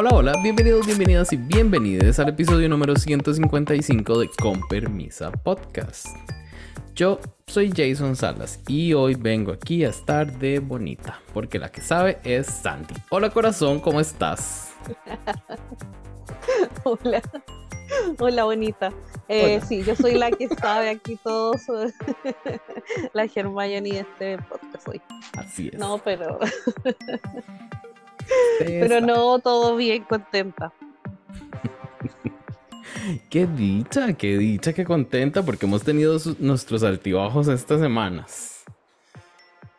Hola, hola, bienvenidos, bienvenidas y bienvenidos al episodio número 155 de Con Permisa Podcast. Yo soy Jason Salas y hoy vengo aquí a estar de bonita, porque la que sabe es Sandy. Hola corazón, ¿cómo estás? Hola. Hola, bonita. Eh, sí, yo soy la que sabe aquí todo sobre la Hermione de este podcast hoy. Así es. No, pero. Pero no, todo bien, contenta. qué dicha, qué dicha, qué contenta, porque hemos tenido nuestros altibajos estas semanas.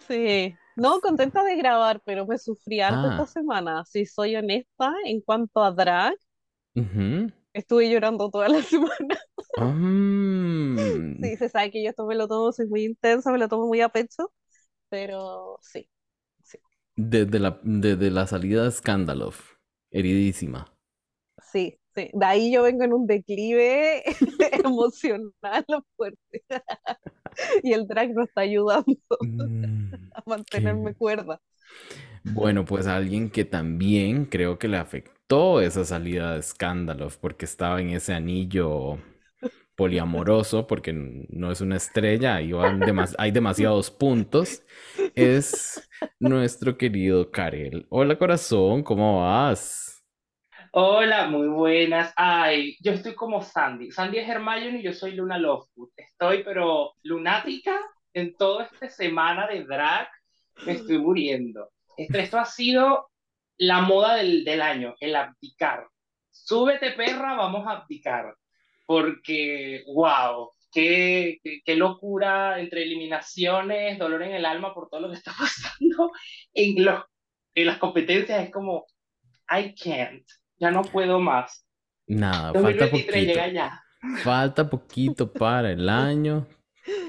Sí, no, contenta de grabar, pero me sufrí harto ah. esta semana. Si soy honesta, en cuanto a drag, estuve llorando toda la semana. Mm. Sí, se sabe que yo esto me lo tomo, soy muy intensa, me lo tomo muy a pecho, pero sí. Desde la, desde la salida de Scandalov, heridísima. Sí, sí. De ahí yo vengo en un declive emocional fuerte. y el drag me está ayudando mm, a mantenerme cuerda. Bueno, pues alguien que también creo que le afectó esa salida de Scandalov porque estaba en ese anillo poliamoroso, porque no es una estrella, hay, hay demasiados puntos, es nuestro querido Karel. Hola corazón, ¿cómo vas? Hola, muy buenas. Ay, yo estoy como Sandy. Sandy es Hermione y yo soy Luna Lovegood. Estoy pero lunática en toda esta semana de drag. Me estoy muriendo. Esto, ha sido la moda del, del año, el abdicar. Súbete perra, vamos a abdicar porque, wow, qué, qué, locura entre eliminaciones, dolor en el alma por todo lo que está pasando en, los, en las competencias. Es como, I can't, ya no puedo más. Nada, falta poquito. ya. Falta poquito para el año.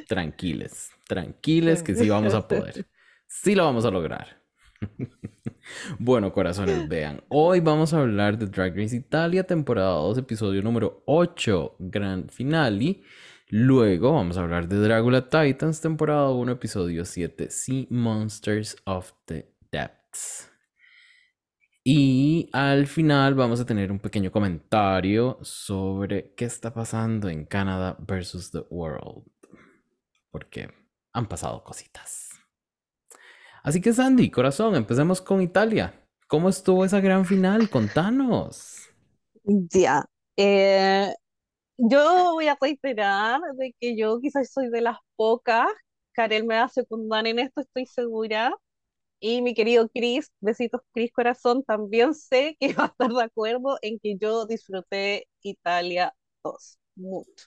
Tranquiles, tranquiles que sí vamos a poder. Sí lo vamos a lograr. bueno, corazones, vean. Hoy vamos a hablar de Drag Race Italia, temporada 2, episodio número 8, gran finale. Luego vamos a hablar de Dragula Titans, temporada 1, episodio 7, Sea Monsters of the Depths. Y al final vamos a tener un pequeño comentario sobre qué está pasando en Canadá versus the World. Porque han pasado cositas. Así que Sandy, corazón, empecemos con Italia. ¿Cómo estuvo esa gran final? Contanos. Ya. Eh, yo voy a reiterar de que yo quizás soy de las pocas. Karel me va a secundar en esto, estoy segura. Y mi querido Chris, besitos Chris Corazón, también sé que va a estar de acuerdo en que yo disfruté Italia 2. Mucho.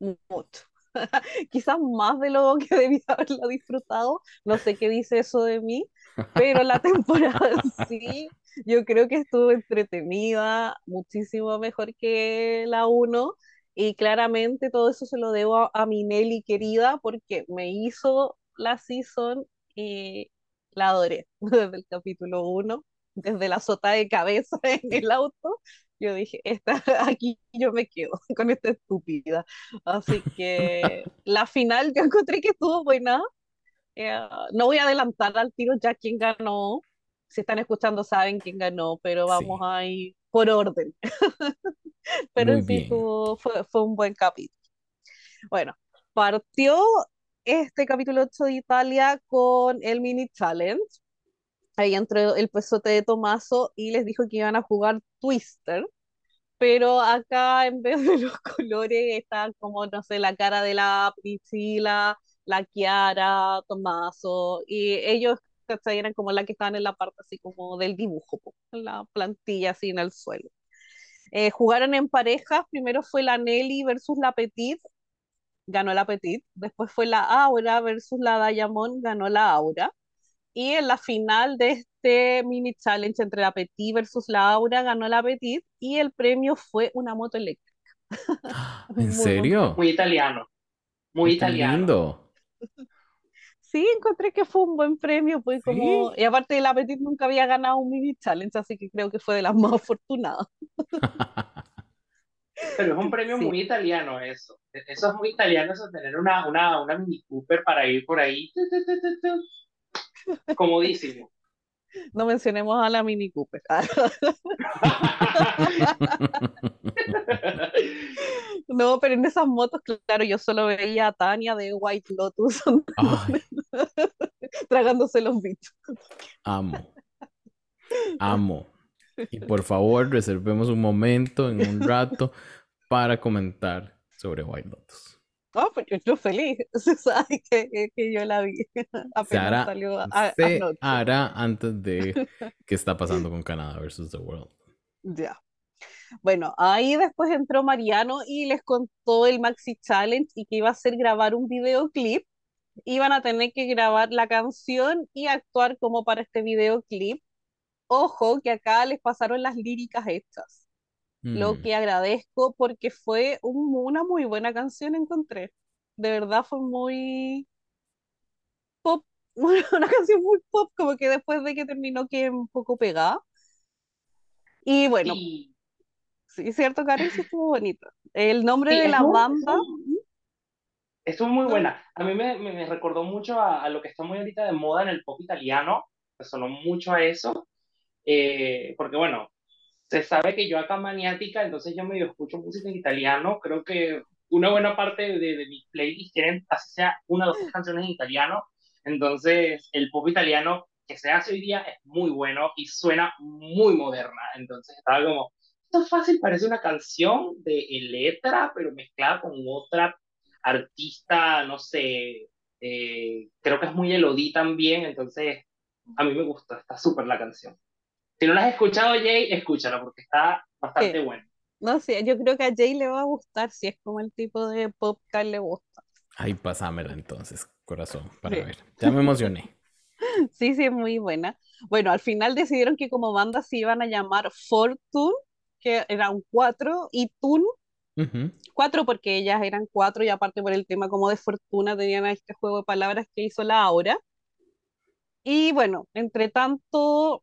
Mucho. quizás más de lo que debía haberla disfrutado, no sé qué dice eso de mí, pero la temporada sí, yo creo que estuvo entretenida, muchísimo mejor que la 1, y claramente todo eso se lo debo a, mi Nelly querida, porque me hizo la season y la adoré desde el capítulo 1, desde la sota de cabeza en el auto yo dije, esta, aquí yo me quedo con esta estúpida. Así que la final yo encontré que estuvo buena. Eh, no voy a adelantar al tiro ya quién ganó. Si están escuchando saben quién ganó, pero vamos a ir por orden. pero en sí fue, fue un buen capítulo. Bueno, partió este capítulo 8 de Italia con el mini challenge ahí entró el pesote de Tomaso y les dijo que iban a jugar Twister, pero acá en vez de los colores están como, no sé, la cara de la Priscila, la Kiara, Tomaso, y ellos eran como la que estaban en la parte así como del dibujo, en la plantilla así en el suelo. Eh, jugaron en parejas, primero fue la Nelly versus la Petit, ganó la Petit, después fue la Aura versus la Diamond, ganó la Aura, y en la final de este mini challenge entre la Petit versus la Aura ganó la Petit y el premio fue una moto eléctrica. ¿En serio? Muy italiano. Muy italiano. Sí, encontré que fue un buen premio, pues como y aparte de la Petit nunca había ganado un mini challenge, así que creo que fue de las más afortunadas. Pero es un premio muy italiano eso. Eso es muy italiano, eso tener una, una, una Mini Cooper para ir por ahí comodísimo. No mencionemos a la Mini Cooper. no, pero en esas motos, claro, yo solo veía a Tania de White Lotus tragándose los bichos. Amo. Amo. Y por favor, reservemos un momento en un rato para comentar sobre White Lotus. No, pues yo estoy feliz. Que, que yo la vi. Apenas salió a, se hará antes de qué está pasando con Canadá versus The World. Ya. Bueno, ahí después entró Mariano y les contó el Maxi Challenge y que iba a ser grabar un videoclip. Iban a tener que grabar la canción y actuar como para este videoclip. Ojo, que acá les pasaron las líricas hechas lo mm. que agradezco porque fue una muy buena canción, encontré. De verdad fue muy pop, una canción muy pop, como que después de que terminó que un poco pegada. Y bueno, sí, es cierto, Karen, sí estuvo bonito. El nombre de la banda... Estuvo muy buena. A mí me, me, recordó mucho a, a, lo que está muy ahorita de moda en el pop italiano. Me sonó mucho a eso. Eh, porque bueno, se sabe que yo acá maniática, entonces yo medio escucho música en italiano. Creo que una buena parte de, de mis playlists tienen, así sea, una o dos canciones en italiano. Entonces, el pop italiano que se hace hoy día es muy bueno y suena muy moderna. Entonces, estaba como, esto es fácil, parece una canción de letra, pero mezclada con otra artista, no sé, eh, creo que es muy Elodie también. Entonces, a mí me gusta, está súper la canción. Si no la has escuchado, Jay, escúchala porque está bastante buena. No sé, yo creo que a Jay le va a gustar si es como el tipo de pop que le gusta. Ay, pásamela entonces, corazón, para ver. Ya me emocioné. sí, sí, es muy buena. Bueno, al final decidieron que como banda se iban a llamar Fortune, que eran cuatro, y Tune, cuatro porque ellas eran cuatro y aparte por el tema como de fortuna tenían este juego de palabras que hizo la Aura. Y bueno, entre tanto,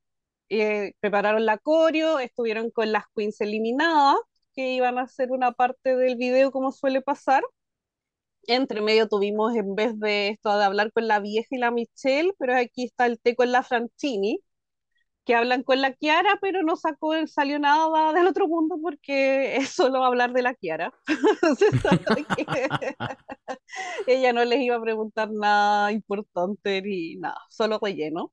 eh, prepararon la coreo, estuvieron con las queens eliminadas, que iban a hacer una parte del video como suele pasar. Entre medio tuvimos, en vez de esto de hablar con la vieja y la Michelle, pero aquí está el té con la Francini, que hablan con la Kiara, pero no sacó, salió nada del otro mundo porque es solo hablar de la Kiara. ella no les iba a preguntar nada importante ni nada, solo relleno.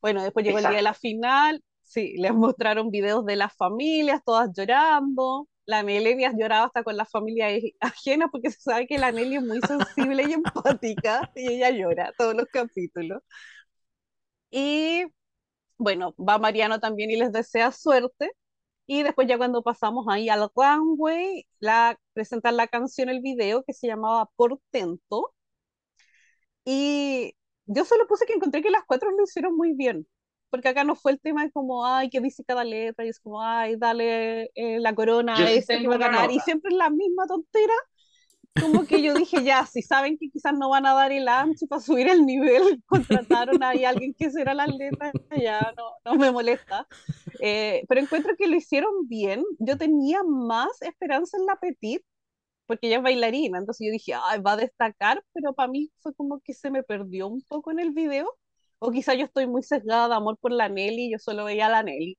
Bueno, después llegó el día de la final, sí, les mostraron videos de las familias, todas llorando. La Nelly ha llorado hasta con la familia ajena porque se sabe que la Nelly es muy sensible y empática y ella llora todos los capítulos. Y bueno, va Mariano también y les desea suerte. Y después ya cuando pasamos ahí al runway, la, presentan la canción, el video que se llamaba Portento. Y yo solo puse que encontré que las cuatro lo hicieron muy bien, porque acá no fue el tema de como, ay, que dice cada letra, y es como, ay, dale eh, la corona a este que va a ganar, y siempre es la misma tontera, como que yo dije, ya, si saben que quizás no van a dar el ancho para subir el nivel, contrataron a alguien que será la letra, ya no, no me molesta. Eh, pero encuentro que lo hicieron bien. Yo tenía más esperanza en la Petit, porque ella es bailarina, entonces yo dije, Ay, va a destacar, pero para mí fue como que se me perdió un poco en el video, o quizá yo estoy muy sesgada de amor por la Nelly, yo solo veía a la Nelly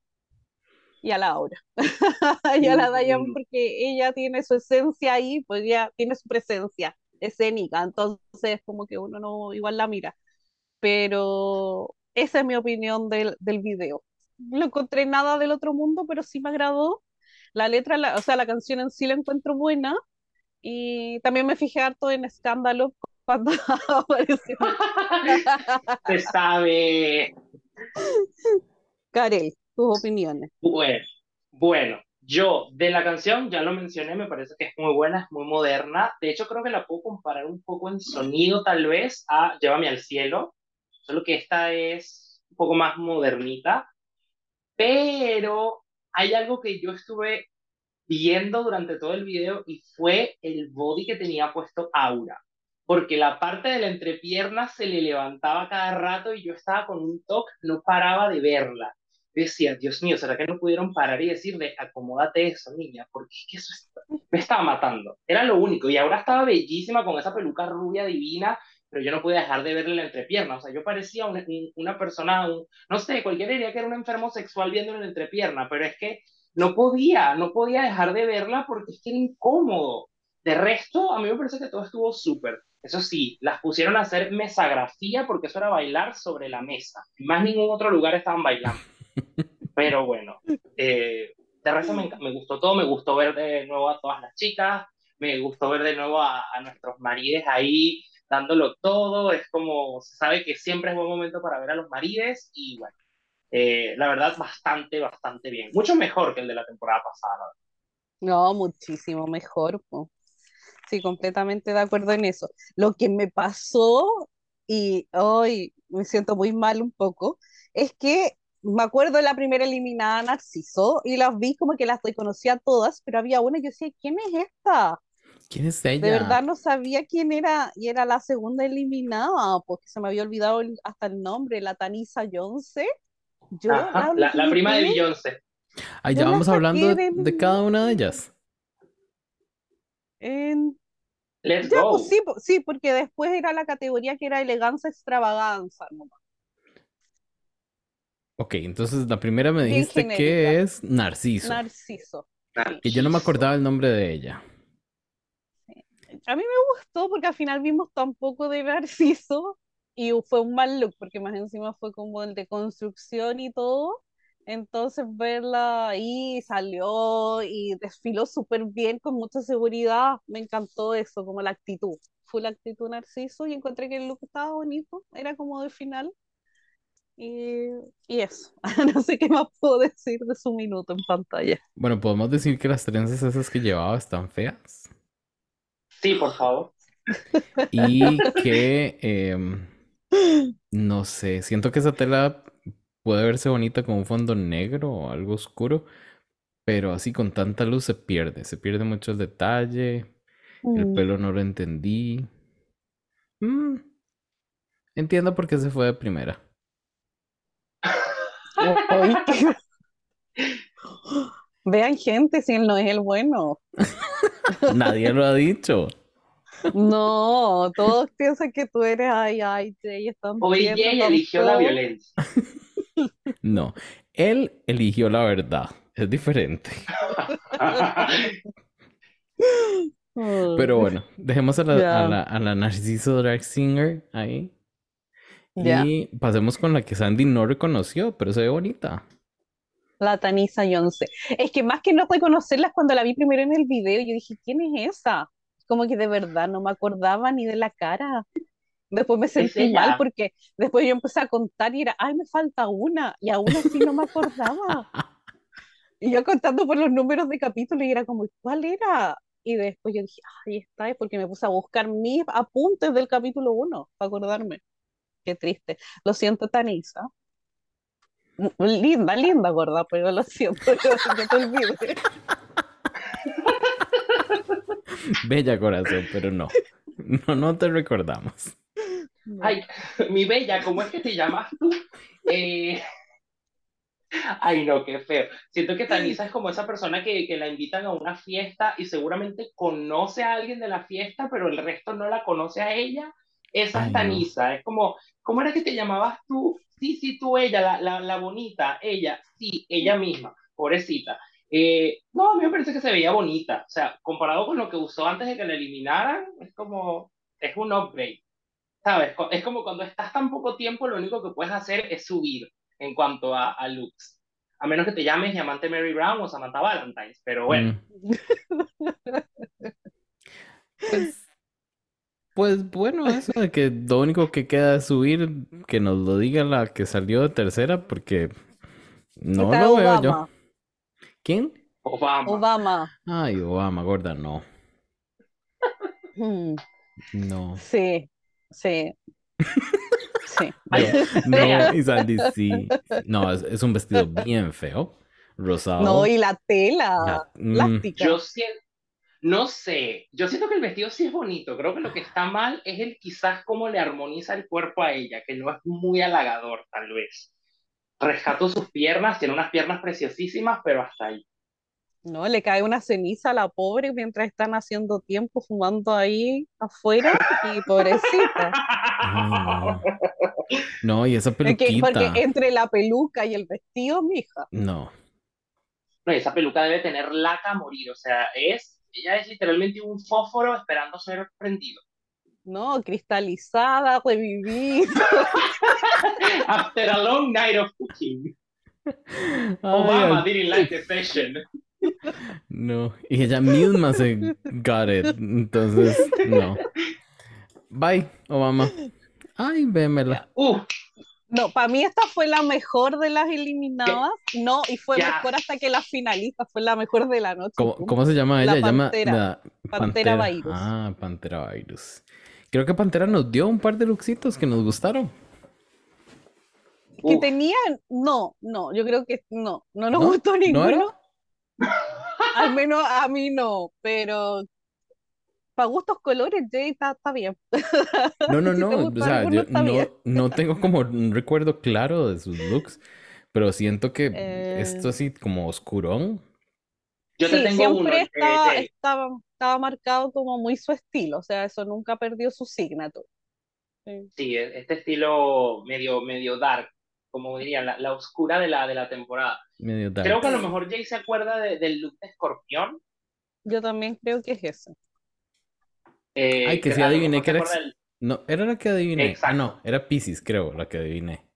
y a la Aura, y a la Dayan porque ella tiene su esencia ahí, pues ya tiene su presencia escénica, entonces como que uno no igual la mira, pero esa es mi opinión del, del video. No encontré nada del otro mundo, pero sí me agradó. La letra, o sea, la canción en sí la encuentro buena, y también me fijé harto en escándalo cuando apareció. Se sabe. Karel, tus opiniones. Bueno, bueno, yo de la canción ya lo mencioné, me parece que es muy buena, es muy moderna. De hecho, creo que la puedo comparar un poco en sonido, tal vez, a Llévame al cielo. Solo que esta es un poco más modernita. Pero hay algo que yo estuve viendo durante todo el video y fue el body que tenía puesto Aura. Porque la parte de la entrepierna se le levantaba cada rato y yo estaba con un toque, no paraba de verla. decía, Dios mío, ¿será que no pudieron parar y decirle, acomódate eso, niña? Porque es que eso me estaba matando. Era lo único. Y ahora estaba bellísima con esa peluca rubia divina pero yo no podía dejar de verle la entrepierna. O sea, yo parecía una, una persona, no sé, cualquiera diría que era un enfermo sexual viendo la entrepierna, pero es que no podía, no podía dejar de verla porque es que era incómodo. De resto, a mí me parece que todo estuvo súper. Eso sí, las pusieron a hacer mesagrafía porque eso era bailar sobre la mesa. Más ningún otro lugar estaban bailando. Pero bueno, eh, de resto me, me, gustó todo, me gustó ver de nuevo a todas las chicas, me gustó ver de nuevo a, a nuestros marides ahí dándolo todo, es como, se sabe que siempre es buen momento para ver a los marides y bueno, eh, la verdad bastante, bastante bien, mucho mejor que el de la temporada pasada. No, muchísimo mejor. Sí, completamente de acuerdo en eso. Lo que me pasó, y hoy me siento muy mal un poco, es que me acuerdo de la primera eliminada Narciso y las vi como que las reconocía todas, pero había una y yo decía, ¿quién es esta? ¿Quién es ella? De verdad no sabía quién era y era la segunda eliminada, porque se me había olvidado hasta el nombre, la Tanisa Jonce. Yo la, la, prima de Beyoncé. Ay, ya vamos hablando de, cada una de ellas. En... Let's go. Pues, sí, sí, porque después era la categoría que era elegancia extravaganza. Ok, entonces la primera me dijiste que es Narciso. Narciso. Que yo no me acordaba el nombre de ella. A mí me gustó porque al final vimos tan poco de Narciso y fue un mal look porque más encima fue como el de construcción y todo. Entonces verla ahí salió y desfiló súper bien con mucha seguridad. Me encantó eso, como la actitud. Fue la actitud Narciso y encontré que el look estaba bonito. Era como de final. Y, y eso. no sé qué más puedo decir de su minuto en pantalla. Bueno, podemos decir que las trenzas esas que llevaba están feas. Sí, por favor. Y que, em, no sé, siento que esa tela puede verse bonita con un fondo negro o algo oscuro, pero así con tanta luz se pierde, se pierde mucho el detalle, el mm. pelo no lo entendí. Mm, entiendo por qué se fue de primera. Vean gente si él no es el bueno. Nadie lo ha dicho. No, todos piensan que tú eres ay, ay, y están O ella eligió la violencia. No, él eligió la verdad. Es diferente. Pero bueno, dejemos a la, a la, Narciso Drag Singer ahí. Y pasemos con la que Sandy no reconoció, pero se ve bonita. La Tanisa Yonce. Es que más que no reconocerla, cuando la vi primero en el video, yo dije, ¿quién es esa? Como que de verdad no me acordaba ni de la cara. Después me sentí mal porque después yo empecé a contar y era, ay, me falta una, y aún así no me acordaba. y yo contando por los números de capítulo y era como, ¿cuál era? Y después yo dije, ahí está, es porque me puse a buscar mis apuntes del capítulo 1 para acordarme. Qué triste. Lo siento, Tanisa. Linda, linda, gorda, pero lo siento, yo, te olvidé. Bella corazón, pero no. No, no te recordamos. Ay, mi bella, ¿cómo es que te llamas tú? Eh... Ay, no, qué feo. Siento que Tanisa es como esa persona que, que, la invitan a una fiesta y seguramente conoce a alguien de la fiesta, pero el resto no la conoce a ella. Esa es Tanisa. Es como, ¿cómo era que te llamabas tú? Sí, sí, tú, ella, la, la, la bonita, ella, sí, ella misma, pobrecita. Eh, no, a mí me parece que se veía bonita. O sea, comparado con lo que usó antes de que la eliminaran, es como, es un upgrade. ¿Sabes? Es como cuando estás tan poco tiempo, lo único que puedes hacer es subir en cuanto a, a looks. A menos que te llames Diamante Mary Brown o Samantha Valentine's, pero bueno. pues, pues, bueno, eso de que lo único que queda es subir, que nos lo diga la que salió de tercera, porque no lo veo yo. ¿Quién? Obama. Obama. Ay, Obama, gorda, no. Hmm. No. Sí, sí. Sí. No, y Sandy sí. No, es, un vestido bien feo. Rosado. No, y la tela. Mm. Yo siento, no sé, yo siento que el vestido sí es bonito. Creo que lo que está mal es el quizás cómo le armoniza el cuerpo a ella, que no es muy halagador, tal vez. Rescato sus piernas, tiene unas piernas preciosísimas, pero hasta ahí. No, le cae una ceniza a la pobre mientras están haciendo tiempo fumando ahí afuera y pobrecita. no. no. y esa peluquita. Porque, entre la peluca y el vestido, mija. No. No, esa peluca debe tener laca a morir, o sea, es, ella es literalmente un fósforo esperando ser prendido. No, cristalizada, revivida. After a long night of cooking. Obama didn't like the session. No, y ella misma se got it. Entonces, no. Bye, Obama. Ay, vémela. Uh. No, para mí esta fue la mejor de las eliminadas. No, y fue mejor hasta que la finalista fue la mejor de la noche. ¿Cómo, se llama ella? Pantera. Llama, Pantera, Virus. Ah, Pantera Virus. Creo que Pantera nos dio un par de looksitos que nos gustaron. Que tenían, no, no, yo creo que no, no nos gustó ninguno. Al menos a mí no, pero para gustos colores, Jay está, bien. No, no, no, o sea, yo no, tengo como un recuerdo claro de sus looks, pero siento que esto eh. así como oscurón. Yo te tengo siempre eh, estaba, estaba, marcado como muy su estilo, o sea, eso nunca perdió su signature. Sí. E, este estilo medio, medio dark, como diría, la, la oscura de la, de la temporada. Creo que a lo mejor Jay se acuerda del look de escorpión. Yo también creo que es ese. Eh, Ay, que sí adiviné que era. No, era la que adiviné. Ah, no, era Pisces, creo, la que adiviné.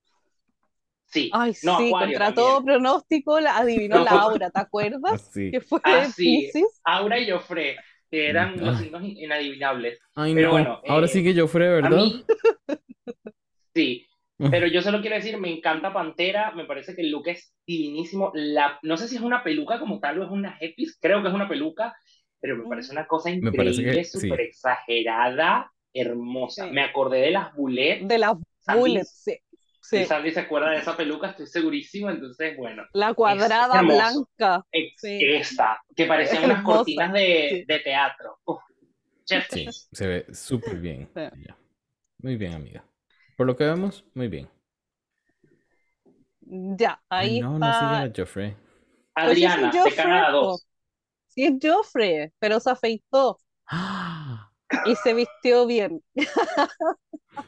Sí. Ay, sí, contra todo pronóstico la adivinó Laura, ¿te acuerdas? Sí. Que fue ah, sí. Aura y Joffre, que eran los signos inadivinables. Ay, Pero bueno. Ahora sí que Joffre, ¿verdad? sí. Pero yo solo quiero decir, me encanta Pantera, me parece que el look es divinísimo. La, no sé si es una peluca como tal o es una hepis, creo que es una peluca, pero me parece una cosa increíble, súper exagerada, hermosa. Me acordé de las bullets. De las bullets, sí. Sí. Si Sandy se acuerda de esa peluca, estoy segurísimo, entonces, bueno. La cuadrada blanca. Esta, que parecían unas cortinas de, de teatro. sí, se ve súper bien. Muy bien, amiga. Por lo que vemos, muy bien. Ya, ahí no, está. No, sigue a Joffrey. Pues Adriana, de Canadá 2. Sí, es Joffrey, pero se afeitó. Y se vistió bien.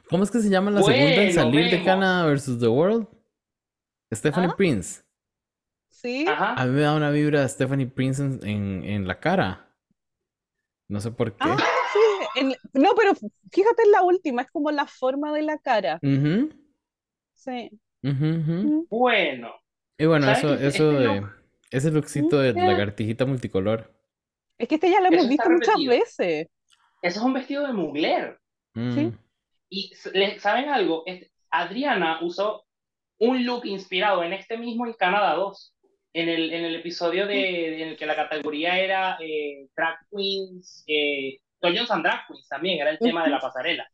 ¿Cómo es que se llama la segunda en salir de Canadá versus The World? Stephanie ¿Ah? Prince. Sí. A mí me da una vibra de Stephanie Prince en, en, la cara. No sé por qué. Ah, no, pero fíjate en la última, es como la forma de la cara. Sí. Bueno. Y bueno, eso, eso de ese lookcito de lagartijita multicolor. Es que este ya lo hemos visto muchas veces. Eso es un vestido de mugler. Sí. Y ¿saben algo? Adriana usó un look inspirado en este mismo en Canadá 2 en el, en el episodio de, en el que la categoría era eh, drag queens, eh, Dungeons and Drag Queens también, era el tema de la pasarela.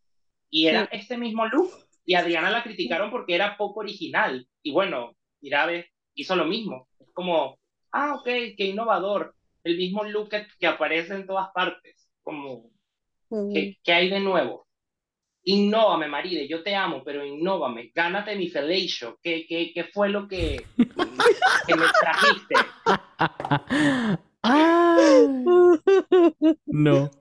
Y era este mismo look, y Adriana la criticaron porque era poco original. Y bueno, Irabe hizo lo mismo. Es como, ah, ok, qué innovador. El mismo look que, aparece en todas partes. Como, ¿qué, hay de nuevo? Innóvame, Maride, yo te amo, pero innóvame, gánate mi fellatio. ¿Qué, qué, qué fue lo que, que me trajiste? No.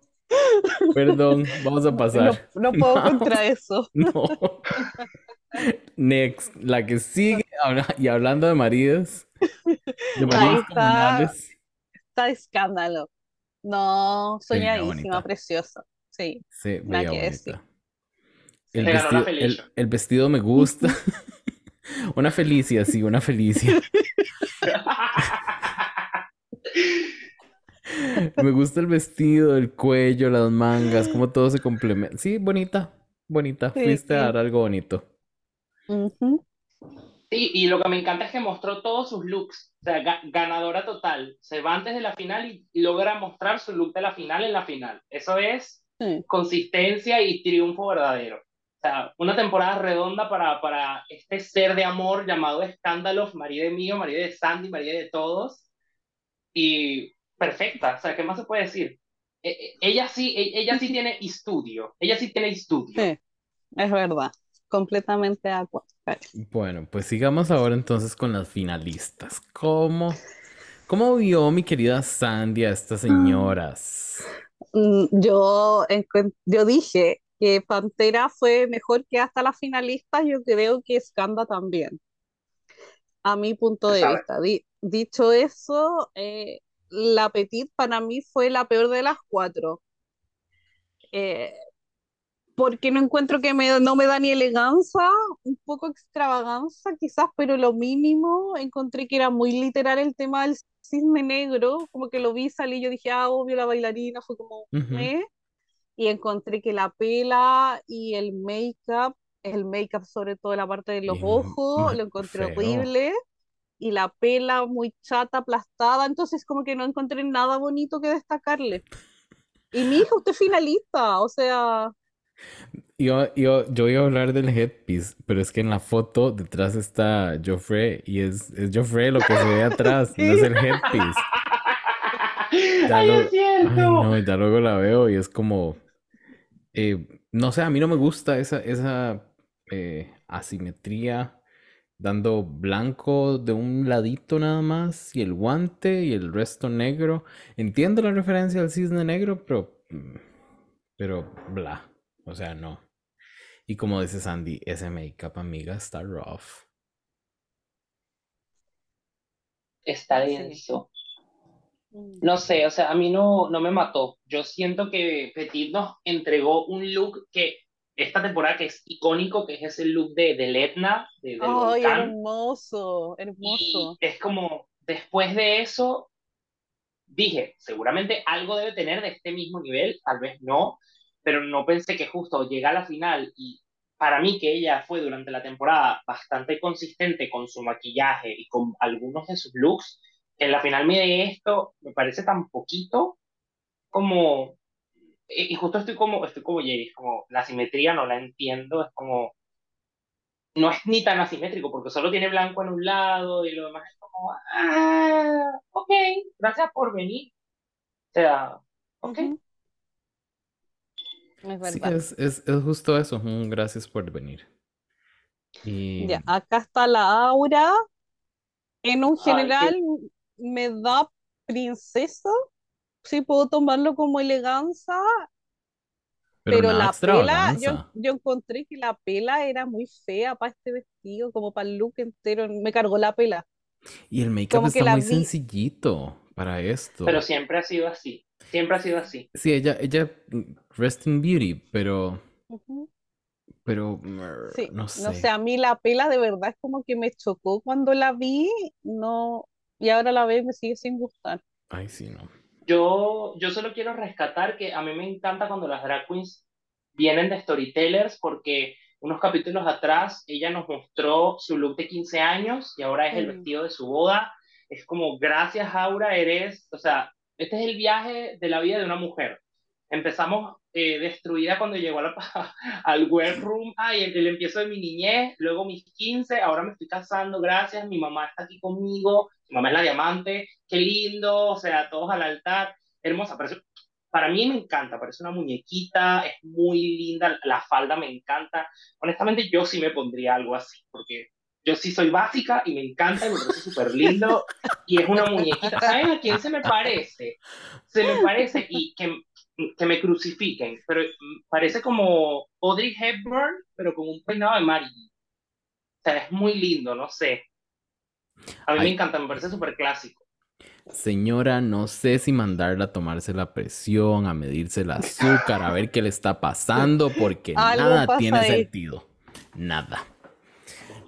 Perdón, vamos a pasar. No, puedo contra eso. No. Next, la que sigue y hablando de maridos. De maridos está, está escándalo. No, soñadísima, preciosa. Sí. Sí, bonita. El vestido, el, vestido me gusta. una felicia, sí, una felicia. Me gusta el vestido, el cuello, las mangas, como todo se complementa. Sí, bonita, bonita. Fuiste a dar algo bonito. Sí, y lo que me encanta es que mostró todos sus looks. O sea, ganadora total. Se va antes de la final y logra mostrar su look de la final en la final. Eso es consistencia y triunfo verdadero. O sea, una temporada redonda para, para este ser de amor llamado Escándalos, marido mío, marido de Sandy, marido de todos. Y perfecta, o sea, ¿qué más se puede decir? E, e, ella sí, e, ella sí tiene estudio, ella sí tiene estudio. Sí, es verdad, completamente de acuerdo. Bueno, pues sigamos ahora entonces con las finalistas. ¿Cómo, ¿Cómo vio mi querida Sandy a estas señoras? Mm, Yo, encuent- yo dije que Pantera fue mejor que hasta las finalistas, yo creo que Skanda también, a mi punto de sabe. vista. Di- dicho eso, eh, la Petit para mí fue la peor de las cuatro. Eh, porque no encuentro que me, no me da ni elegancia, un poco extravaganza quizás, pero lo mínimo encontré que era muy literal el tema del cisne negro, como que lo vi salir, yo dije, ah, obvio, la bailarina, fue como, Ujú. ¿eh? Y encontré que la pela y el make-up, el make-up sobre todo la parte de los Bien ojos, lo encontré feo. horrible, y la pela muy chata, aplastada, entonces como que no encontré nada bonito que destacarle. Y mi hija, usted finalista, o sea... Yo, yo, yo iba a hablar del headpiece, pero es que en la foto detrás está Joffrey y es, es Joffrey lo que se ve atrás, no es el headpiece. Ya ¡Ay, lo- es cierto! Ay, no, ya luego la veo y es como, eh, no sé, a mí no me gusta esa, esa eh, asimetría, dando blanco de un ladito nada más y el guante y el resto negro. Entiendo la referencia al cisne negro, pero, mm, pero bla, o sea, no. Y como dice Sandy, ese make-up, amiga, está rough. Está Sí. denso. No sé, o sea, a mí no, no me mató. Yo siento que Petit nos entregó un look que esta temporada que es icónico, que es ese look de, del Etna, de- del Ay, volcán. hermoso, Y hermoso. es como, después de eso, dije, seguramente algo debe tener de este mismo nivel, tal vez no, pero no pensé que justo llega a la final y para mí que ella fue durante la temporada bastante consistente con su maquillaje y con algunos de sus looks, en la final me de esto me parece tan poquito como, y justo estoy como, estoy como Jerry, como la simetría no la entiendo, es como, no es ni tan asimétrico porque solo tiene blanco en un lado y lo demás es como, ah, ok, gracias por venir. O sea, ok. Es Sí, verdad. es, es, es justo eso. Gracias por venir. Y Ya, acá está la aura. En un Ay, general me da princesa, sí puedo tomarlo como elegancia, pero pero la pela, yo, yo encontré que la pela era muy fea para este vestido, como para el look entero, me cargó la pela. Y el make-up está muy vi- sencillito para esto. Pero siempre ha sido así. Siempre ha sido así. Sí, ella, ella, rest in beauty, pero, Ujú. pero, mm, Sí, no no sé. sé, a mí la pela de verdad es como que me chocó cuando la vi, no, y ahora la veo y me sigue sin gustar. Ay, sí, no. Yo, yo solo quiero rescatar que a mí me encanta cuando las drag queens vienen de storytellers porque unos capítulos atrás ella nos mostró su look de 15 años y ahora es el Mm. vestido de su boda. Es como, gracias Aura, eres, o sea, este es el viaje de la vida de una mujer. Empezamos eh, destruida cuando llegó a la, al workroom, ay, el, el empiezo de mi niñez, luego mis 15, ahora me estoy casando, gracias, mi mamá está aquí conmigo, mi mamá es la diamante, qué lindo, o sea, todos al altar, hermosa, parece, para mí me encanta, parece una muñequita, es muy linda, la falda me encanta, honestamente yo sí me pondría algo así, porque yo sí soy básica y me encanta, y me parece súper lindo, y es una muñequita, ¿saben a quién se me parece? Se me parece, y que, que me crucifiquen, pero mm, parece como Audrey Hepburn, pero con un peinado de Marilyn. O sea, es muy lindo, no sé. A mí Ay. me encanta, me parece súper clásico. Señora, no sé si mandarla a tomarse la presión, a medirse el azúcar, a ver qué le está pasando, porque Algo nada pasa tiene ahí. sentido. Nada.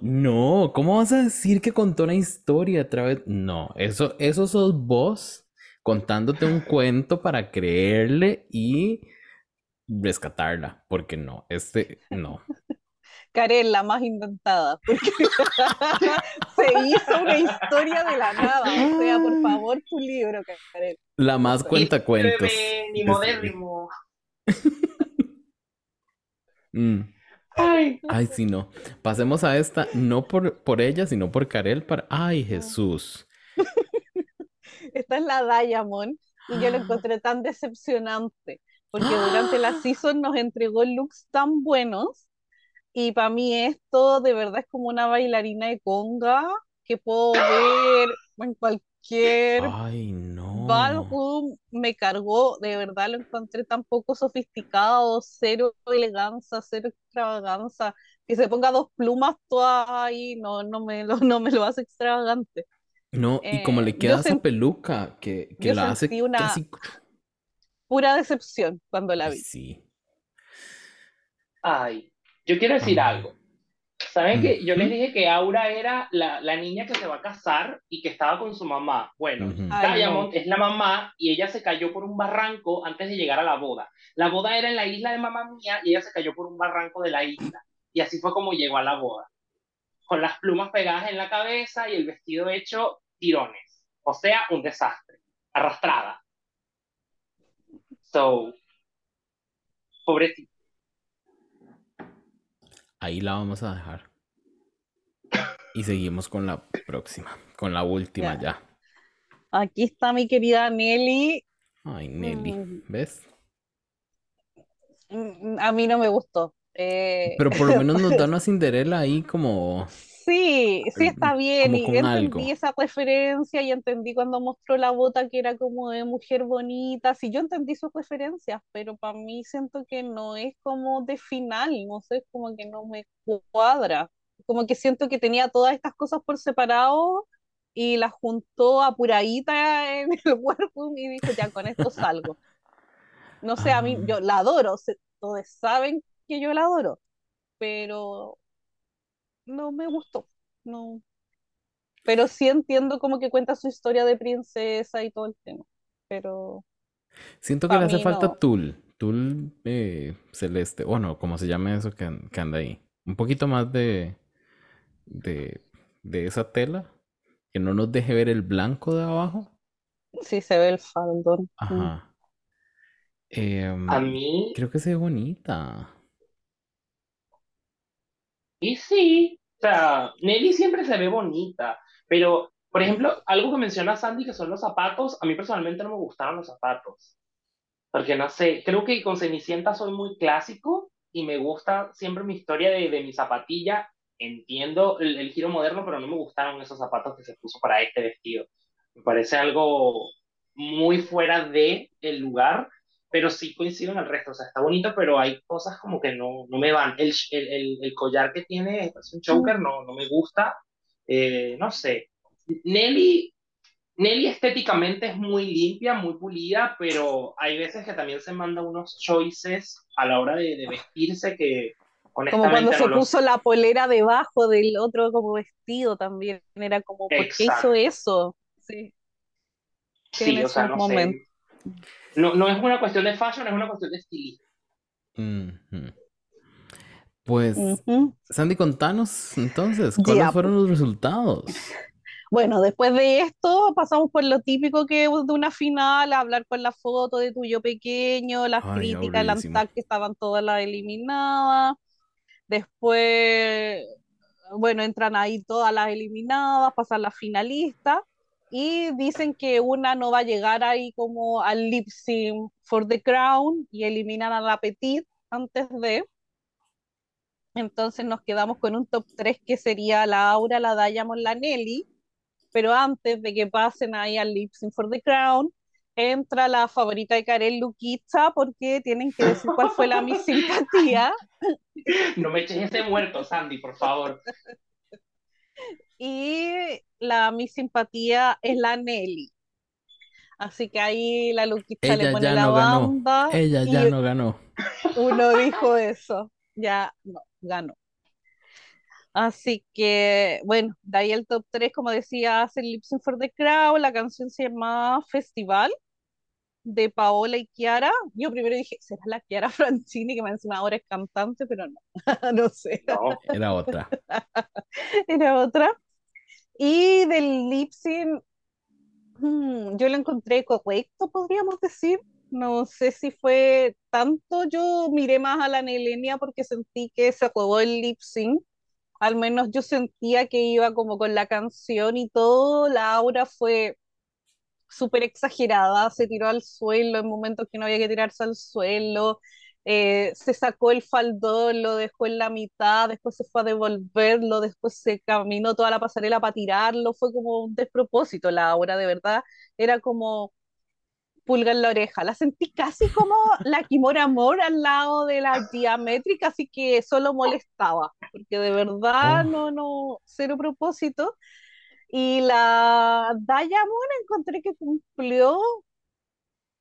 No, ¿cómo vas a decir que contó una historia a través? No, eso, eso sos vos contándote un cuento para creerle y rescatarla, porque no, este, no. Karen, la más inventada, porque se hizo una historia de la nada. O sea, por favor, tu libro, Karen. La más cuenta cuentos. Ni modérrimo. Mm. Ay, Ay, sí, no. Pasemos a esta, no por, por ella, sino por Karel para... Ay, Jesús. Esta es la Diamond y yo la encontré tan decepcionante porque durante la season nos entregó looks tan buenos y para mí esto de verdad es como una bailarina de conga que puedo ver en cualquier Ay, no. Ballroom me cargó, de verdad lo encontré tan poco sofisticado, cero elegancia, cero extravaganza. Que se ponga dos plumas todas ahí, no, no me lo, no me lo hace extravagante. No, y como le Eh, queda esa peluca que, que la hace una- casi. Pura decepción cuando la vi. sí. Ay, yo quiero decir algo. ¿Saben que yo les dije que Aura era la, la niña que se va a casar y que estaba con su mamá? Bueno. Ay, Diamond es la mamá y ella se cayó por un barranco antes de llegar a la boda. La boda era en la isla de mamá mía y ella se cayó por un barranco de la isla. Y así fue como llegó a la boda. Con las plumas pegadas en la cabeza y el vestido hecho tirones. O sea, un desastre. Arrastrada. So, pobrecita. Ahí la vamos a dejar. Y seguimos con la próxima, con la última Ya. ya. Aquí está mi querida Nelly. Ay, Nelly, Mm. ¿ves? Mm, A mí no me gustó. Eh, Pero por lo menos nos da una Cinderela ahí como... Sí, sí está bien, y entendí algo. esa referencia y entendí cuando mostró la bota que era como de mujer bonita, sí, yo entendí sus referencias, pero para mí siento que no es como de final, no sé, como que no me cuadra, como que siento que tenía todas estas cosas por separado y las juntó apuradita en el workroom y dijo, ya con esto salgo. No sé, a mí, Ah. yo la adoro, todos saben que yo la adoro, pero no me gustó, no. Pero sí entiendo como que cuenta su historia de princesa y todo el tema, pero Siento que le hace falta no. tul, tul eh, celeste, bueno, como se llame eso que anda ahí. Un poquito más de, de, de esa tela, que no nos deje ver el blanco de abajo. sí se ve el faldón. Mm. Ajá. Em, A mí, creo que se ve bonita. Y sí, o sea, Nelly siempre se ve bonita, pero, por ejemplo, algo que menciona Sandy, que son los zapatos, a mí personalmente no me gustaron los zapatos, porque no sé, creo que con Cenicienta soy muy clásico y me gusta siempre mi historia de, de mi zapatilla, entiendo el, el giro moderno, pero no me gustaron esos zapatos que se puso para este vestido. Me parece algo muy fuera de el lugar pero sí coincido en el resto, o sea, está bonito, pero hay cosas como que no, no me van. El, el, el, el collar que tiene es un choker, no, no me gusta, eh, no sé. Nelly, Nelly estéticamente es muy limpia, muy pulida, pero hay veces que también se manda unos choices a la hora de, de vestirse que Como cuando se los... puso la polera debajo del otro como vestido también, era como, ¿por qué hizo eso? Sí, Sí, o sea, no sé. No, no es una cuestión de fashion, es una cuestión de estilismo. Ujú. Pues, Ujú. Sandy, contanos entonces, ¿cuáles fueron los resultados? Bueno, después de esto pasamos por lo típico que es de una final, a hablar con la foto de tuyo pequeño, las Ay, críticas, el. ANTAC que estaban todas las eliminadas. Después, bueno, entran ahí todas las eliminadas, pasan las finalistas y dicen que una no va a llegar ahí como al lip sync for the crown y eliminan a la Petit antes de. Entonces nos quedamos con un top 3 que sería la Aura, la Diamond, la Nelly pero antes de que pasen ahí al Lip Sync for the Crown, entra la favorita de Karel Luquita porque tienen que decir cuál fue la mi simpatía No me eches ese muerto, Sandy, por favor. Y la mi simpatía es la Nelly. Así que ahí la Luquita le pone ya la no ganó. banda Ella ya no ganó. uno dijo eso, ya no, ganó. Así que, bueno, de ahí el top 3, como decía, hace el Lip Sync for the Crown, la canción se llama Festival, de Paola y Chiara. Yo primero dije, ¿será la Chiara Francini, que me encima ahora es cantante? Pero no, no sé, No, Era otra. era otra. Y del lip sync, hmm, yo lo encontré correcto, podríamos decir. No sé si fue tanto, yo miré más a la Nelenia porque sentí que se acabó el lip sync. Al menos yo sentía que iba como con la canción y todo, la aura fue súper exagerada, se tiró al suelo en momentos que no había que tirarse al suelo, eh, se sacó el faldón, lo dejó en la mitad, después se fue a devolverlo, después se caminó toda la pasarela para tirarlo, fue como un despropósito la obra, de verdad, era como pulga en la oreja, la sentí casi como la Kimora Amor al lado de la diamétrica, así que solo molestaba, porque de verdad oh. no, no, cero propósito. Y la Diamond encontré que cumplió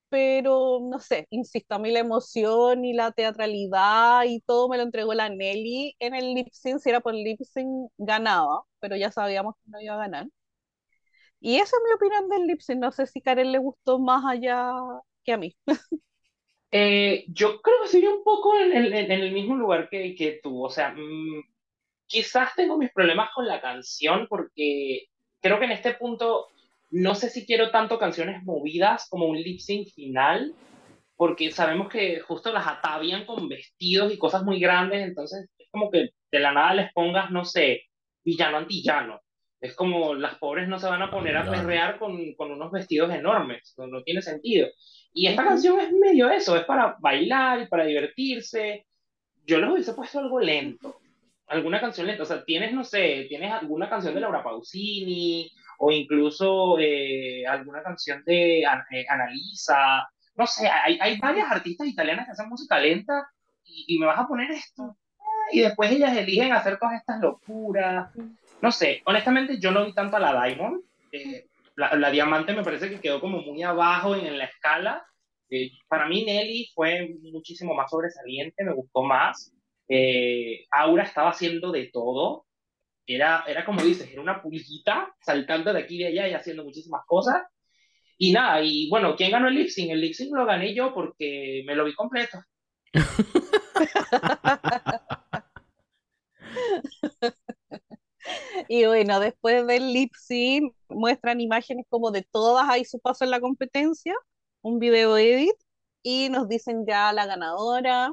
pero no sé, insisto, a mí la emoción y la teatralidad y todo me lo entregó la Nelly en el lip sync, si era por lip sync ganaba, pero ya sabíamos que no iba a ganar. Y esa es mi opinión del lip sync, no sé si Karen le gustó más allá que a mí. Eh, yo creo que sigue un poco en, el mismo lugar que, que tú, o sea, mm, quizás tengo mis problemas con la canción porque creo que en este punto no sé si quiero tanto canciones movidas como un lip sync final, porque sabemos que justo las atavian con vestidos y cosas muy grandes, entonces es como que de la nada les pongas, no sé, villano antillano. Es como las pobres no se van a poner a perrear con, con unos vestidos enormes, no, no tiene sentido. Y esta canción es medio eso, es para bailar y para divertirse. Yo les hubiese puesto algo lento, alguna canción lenta. O sea, tienes, no sé, tienes alguna canción de Laura Pausini o incluso eh, alguna canción de eh, Analisa. No sé, hay, hay, varias artistas italianas que hacen música lenta y, me vas a poner esto. Y después ellas eligen hacer todas estas locuras. No sé, honestamente yo no vi tanto a la Diamond. Eh, la, la, Diamante me parece que quedó como muy abajo en, en la escala. para mí Nelly fue muchísimo más sobresaliente, me gustó más. Aura estaba haciendo de todo, era, era como dices, era una pulguita saltando de aquí y de allá y haciendo muchísimas cosas. Y nada, y bueno, ¿quién ganó el lip sync? El lip sync lo gané yo porque me lo vi completo. y bueno, después del lip sync muestran imágenes como de todas ahí su paso en la competencia, un video edit, y nos dicen ya la ganadora.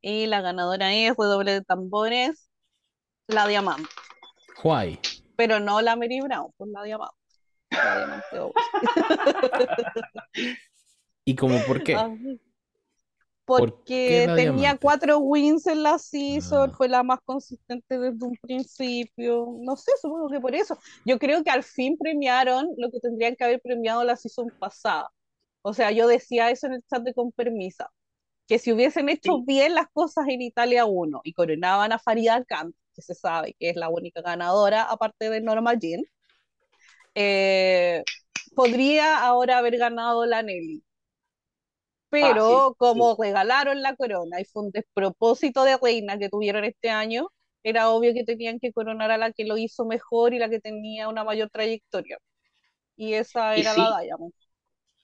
Y la ganadora es doble de tambores, la diamante. Why? Pero no la Mary Brown, pues la diamante. La diamante ¿Y cómo por qué? porque tenía cuatro wins en la season, ah. fue la más consistente desde un principio. No sé, supongo que por eso. Yo creo que al fin premiaron lo que tendrían que haber premiado la season pasada. O sea, yo decía eso en el chat de con permisa, que si hubiesen hecho bien las cosas en Italia 1 y coronaban a Farida Khan, se sabe que es la única ganadora, aparte de Norma Jean, eh, podría ahora haber ganado la Nelly. Pero como regalaron la corona y fue un despropósito de reina que tuvieron este año, era obvio que tenían que coronar a la que lo hizo mejor y la que tenía una mayor trayectoria. Y esa era la Diamond.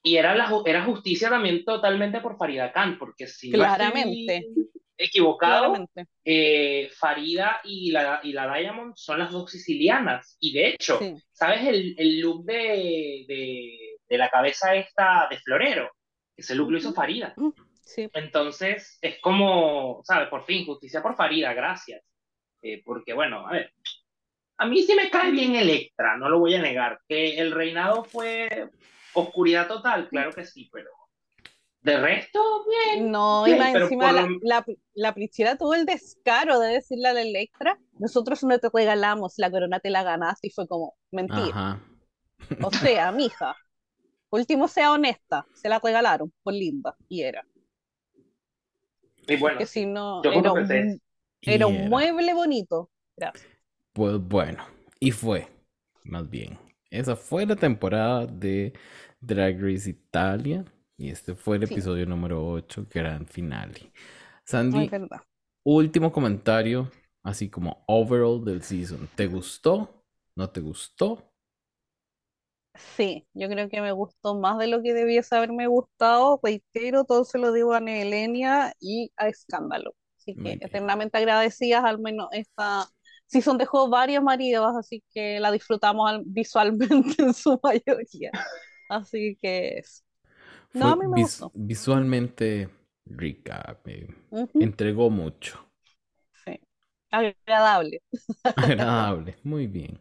Y era, la, era justicia también totalmente por Farida Khan, porque si Claramente equivocado, eh, Farida y la, y la Diamond son las dos sicilianas. Y de hecho, ¿sabes el, el look de, de, la cabeza esta de Florero? Ese look lo hizo Farida. Sí. Entonces, es como, ¿sabes? Por fin, justicia por Farida, gracias. Eh, porque, bueno, a ver, a mí sí me cae bien Electra, no lo voy a negar. Que el reinado fue oscuridad total, claro que sí, pero de resto, bien. No, y encima la, la, la tuvo el descaro de decirle a la Electra, nosotros no te regalamos, la corona te la ganaste, y fue como, mentira. O sea, mija, último sea honesta, se la regalaron por linda, y era. Y bueno, Porque si no, era un, era un mueble bonito. Gracias. Pues bueno, y fue, más bien. Esa fue la temporada de Drag Race Italia. Y este fue el episodio número 8, gran finale. Sandy, último comentario, así como overall del season. ¿Te gustó? ¿No te gustó? Sí, yo creo que me gustó más de lo que debiese haberme gustado. Reitero, todo se lo digo a Nelenia y a Escándalo. Así que eternamente agradecidas, al menos esta season dejó varios maridos, así que la disfrutamos visualmente en su mayoría. Así que no, visualmente rica, me entregó mucho. Sí, agradable. Agradable, muy bien.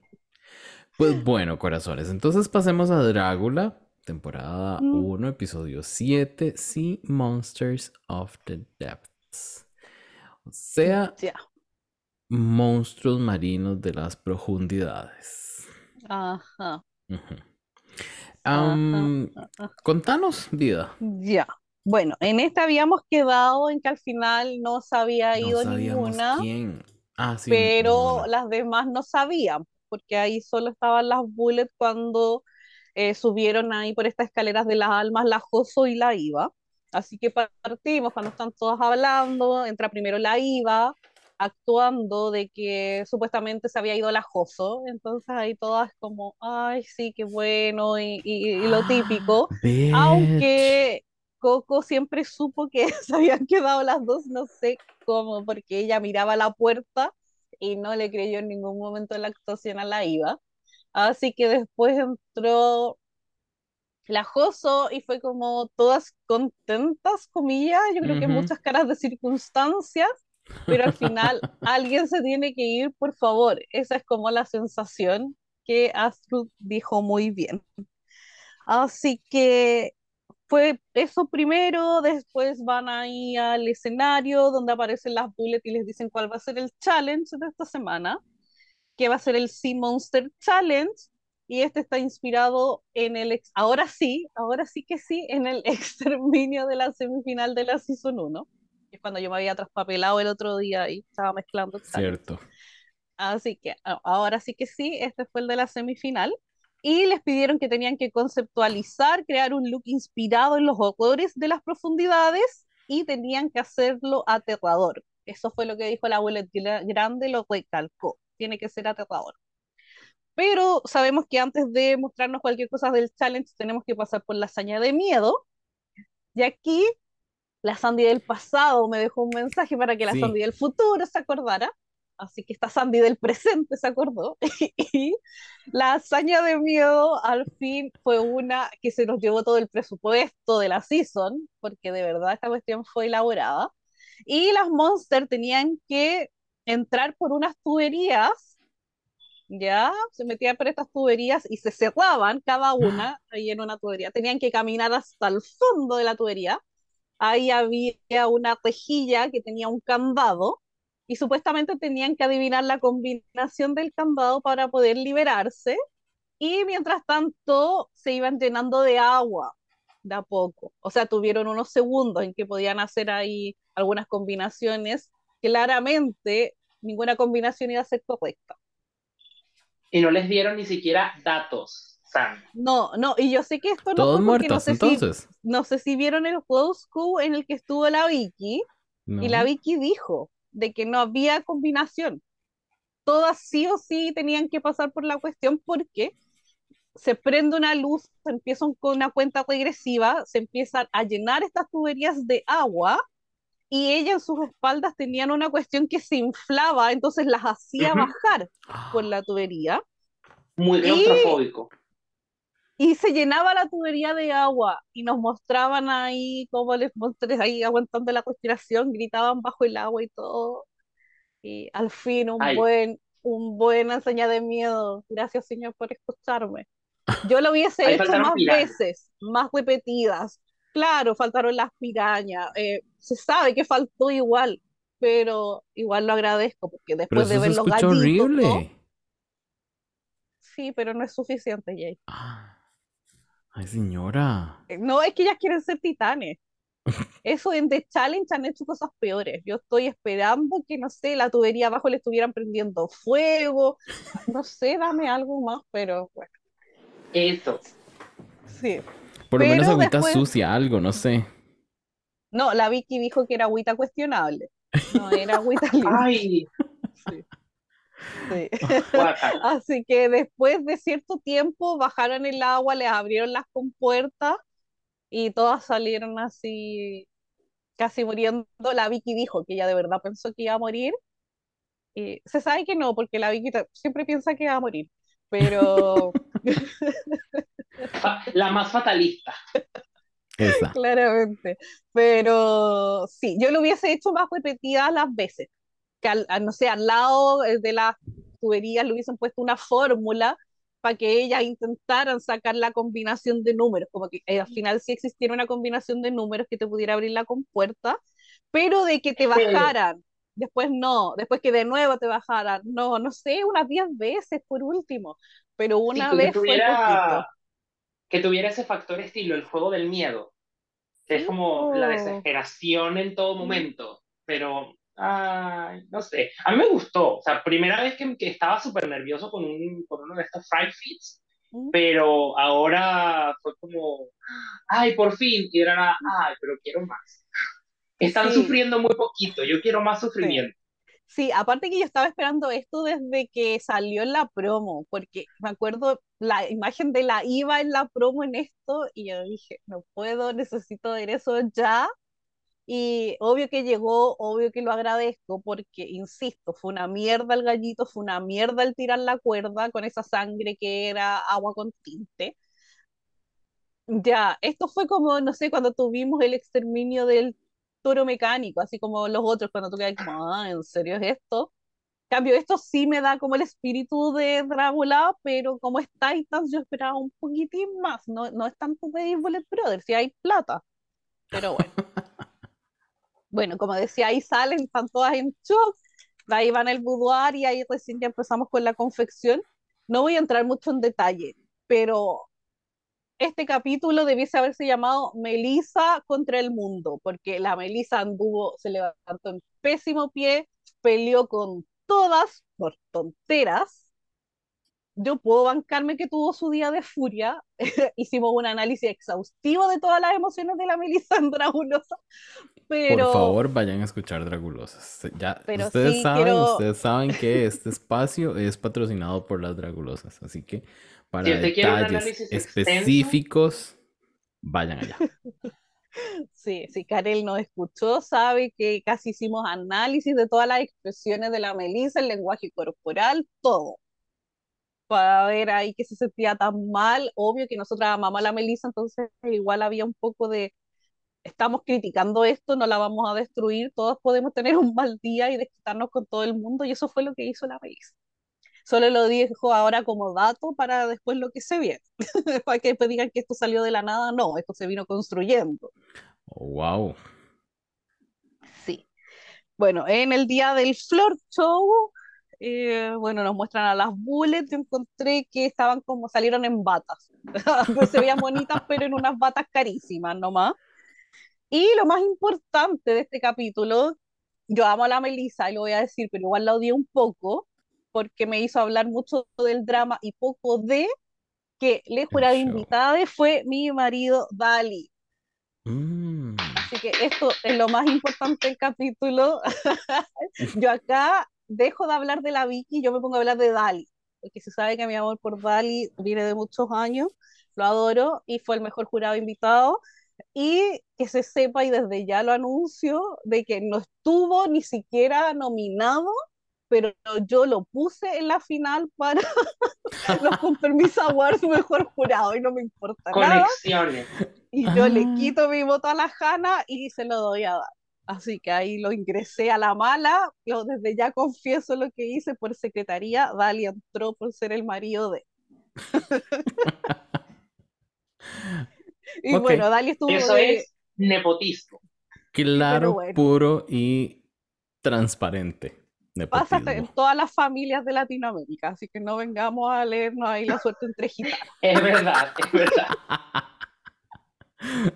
Pues bueno, corazones, entonces pasemos a Drácula, temporada 1, mm. episodio 7, Sea Monsters of the Depths. O sea, monstruos marinos de las profundidades. Ajá. Contanos, vida. Ya. Bueno, en esta habíamos quedado en que al final no se había ido ninguna. Ah, pero las demás no sabían, porque ahí solo estaban las bullets cuando eh, subieron ahí por estas escaleras de las almas la Joso y la Iva. Así que partimos cuando están todos hablando, entra primero la Iva, actuando de que supuestamente se había ido la Joso, entonces ahí todas como, ay, sí, qué bueno, y, lo ah, típico, aunque Coco siempre supo que se habían quedado las dos, no sé cómo, porque ella miraba la puerta y no le creyó en ningún momento la actuación a la Iva. Así que después entró la Joso y fue como todas contentas, comillas, yo creo que muchas caras de circunstancias, pero al final alguien se tiene que ir, por favor. Esa es como la sensación que Astrid dijo muy bien. Así que fue eso primero, después van ahí al escenario donde aparecen las bullets y les dicen cuál va a ser el challenge de esta semana que va a ser el Sea Monster Challenge, y este está inspirado en el, ahora sí, ahora sí que sí, en el exterminio de la semifinal de la Season 1, que es cuando yo me había traspapelado el otro día y estaba mezclando. Cierto. Así que ahora sí que sí, este fue el de la semifinal. Y les pidieron que tenían que conceptualizar, crear un look inspirado en los horrores de las profundidades y tenían que hacerlo aterrador. Eso fue lo que dijo la abuela grande, lo recalcó tiene que ser aterrador. Pero sabemos que antes de mostrarnos cualquier cosa del challenge tenemos que pasar por la hazaña de miedo. Y aquí la Sandy del pasado me dejó un mensaje para que la Sandy del futuro se acordara. Así que esta Sandy del presente se acordó. y la hazaña de miedo al fin fue una que se nos llevó todo el presupuesto de la season, porque de verdad esta cuestión fue elaborada. Y las Monsters tenían que entrar por unas tuberías, ya, se metían por estas tuberías y se cerraban cada una ahí en una tubería. Tenían que caminar hasta el fondo de la tubería. Ahí había una rejilla que tenía un candado y supuestamente tenían que adivinar la combinación del candado para poder liberarse. Y mientras tanto se iban llenando de agua de a poco. O sea, tuvieron unos segundos en que podían hacer ahí algunas combinaciones claramente ninguna combinación iba a ser correcta. Y no les dieron ni siquiera datos, No, no, y yo sé que esto no Todos muertos, no sé entonces. Si, no sé si vieron el Close en el que estuvo la Vicky, y la Vicky dijo de que no había combinación. Todas sí o sí tenían que pasar por la cuestión porque se prende una luz, se empiezan con una cuenta regresiva, se empiezan a llenar estas tuberías de agua y ella en sus espaldas tenían una cuestión que se inflaba, entonces las hacía bajar por la tubería. Muy claustrofóbico. Y, se llenaba la tubería de agua y nos mostraban ahí cómo les monstruos ahí aguantando la respiración, gritaban bajo el agua y todo. Y al fin un buen, un buen enseña de miedo. Gracias Señor por escucharme. Yo lo hubiese hecho más veces, más repetidas, Claro, faltaron las pirañas. Eh, se sabe que faltó igual, pero igual lo agradezco porque después de ver los gallitos. horrible. Sí, pero no es suficiente, Jay. Ah. Ay, señora. Eh, no, es que ellas quieren ser titanes. Eso en The Challenge han hecho cosas peores. Yo estoy esperando que, no sé, la tubería abajo le estuvieran prendiendo fuego. No sé, dame algo más, pero bueno. Eso. Sí. Por lo menos agüita sucia, algo, no sé. No, la Vicky dijo que era agüita cuestionable. No era agüita limpia. Sí. Así que después de cierto tiempo bajaron el agua, les abrieron las compuertas y todas salieron así, casi muriendo. La Vicky dijo que ella de verdad pensó que iba a morir. Y se sabe que no, porque la Vicky siempre piensa que va a morir. Pero La más fatalista. Claramente. Pero sí, yo lo hubiese hecho más repetidas las veces. Que no sé, al lado de las tuberías le hubiesen puesto una fórmula para que ellas intentaran sacar la combinación de números, como que eh, al final sí existiera una combinación de números que te pudiera abrir la compuerta, pero de que te bajaran, después no, después que de nuevo te bajaran, no, no sé, unas 10 veces por último, pero una vez tuviera, Que tuviera ese factor estilo, el juego del miedo, que es como la desesperación en todo momento, pero Ay, no sé. A mí me gustó. O sea, primera vez que, que estaba súper nervioso con, un, con uno de estos Fried Feeds, pero ahora fue como, ay, por fin. Y era, ay, pero quiero más. Están sufriendo muy poquito. Yo quiero más sufrimiento. Sí. aparte que yo estaba esperando esto desde que salió en la promo, porque me acuerdo la imagen de la IVA en la promo en esto y yo dije, no puedo, necesito ver eso ya y obvio que llegó, obvio que lo agradezco, porque, insisto, fue una mierda el gallito, fue una mierda el tirar la cuerda con esa sangre que era agua con tinte. Ya, esto fue como, no sé, cuando tuvimos el exterminio del toro mecánico, así como los otros, cuando tú quedas como, ah, ¿en serio es esto? En cambio, esto sí me da como el espíritu de Drácula, pero como es Titans, yo esperaba un poquitín más. No, no es tanto de Bullet Brothers, si hay plata. Pero bueno. bueno, como decía, ahí salen, están todas en shock, ahí van el boudoir y ahí recién ya empezamos con la confección. No voy a entrar mucho en detalle, pero este capítulo debiese haberse llamado Melissa contra el mundo, porque la Melissa anduvo, se levantó en pésimo pie, peleó con todas por tonteras. Yo puedo bancarme que tuvo su día de furia. Hicimos un análisis exhaustivo de todas las emociones de la Melissa Andrabulosa, por favor, vayan a escuchar Dragulosas. Ya, ustedes, saben, ustedes saben que este espacio es patrocinado por las Dragulosas, así que para detalles específicos, vayan allá. Sí, si Karel nos escuchó, sabe que casi hicimos análisis de todas las expresiones de la Melissa, el lenguaje corporal, todo. Para ver ahí que se sentía tan mal. Obvio que nosotros amamos a la Melissa, entonces igual había un poco de, estamos criticando esto, no la vamos a destruir, todos podemos tener un mal día y desquitarnos con todo el mundo, y eso fue lo que hizo la país. Solo lo dijo ahora como dato para después lo que se viene. para que digan que esto salió de la nada, no, esto se vino construyendo. wow. Sí. Bueno, en el día del Floor Show, eh, bueno, nos muestran a las bullets. Yo encontré que estaban como salieron en batas. se veían bonitas, pero en unas batas carísimas nomás. Y lo más importante de este capítulo, yo amo a la Melissa y lo voy a decir, pero igual la odié un poco porque me hizo hablar mucho del drama y poco de que le jurada invitada fue mi marido Dali. Mm. Así que esto es lo más importante del capítulo. yo acá dejo de hablar de la Vicky y yo me pongo a hablar de Dali, porque se sabe que mi amor por Dali viene de muchos años, lo adoro y fue el mejor jurado invitado y que se sepa, y desde ya lo anuncio, de que no estuvo ni siquiera nominado, pero yo lo puse en la final para los con permiso Awards mejor jurado y no me importa Conexiones. Y yo le ah. quito mi voto a la Jana y se lo doy a dar. Así que ahí lo ingresé a la mala, yo desde ya confieso lo que hice por secretaría, Dalia entró por ser el marido de... Y bueno, Dali estuvo. Eso es nepotismo. Claro, puro y transparente. Pasa en todas las familias de Latinoamérica, así que no vengamos a leernos ahí la suerte entre gitanos. es verdad, es verdad.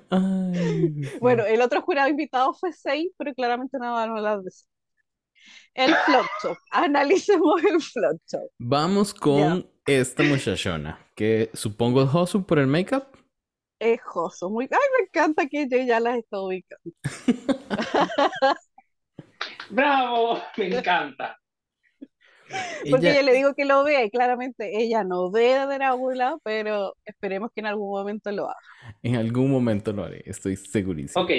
bueno, el otro jurado invitado fue seis, pero claramente nada no las de El flop Analicemos el flop Vamos con esta muchachona, que supongo es Josu por el make-up es Joso. Muy... Ay, me encanta que yo ya las estoy ubicando. ¡Bravo! Me encanta. Porque yo le digo que lo vea y claramente ella no ve a Drácula, pero esperemos que en algún momento lo haga. En algún momento lo haré, estoy segurísimo. Ok.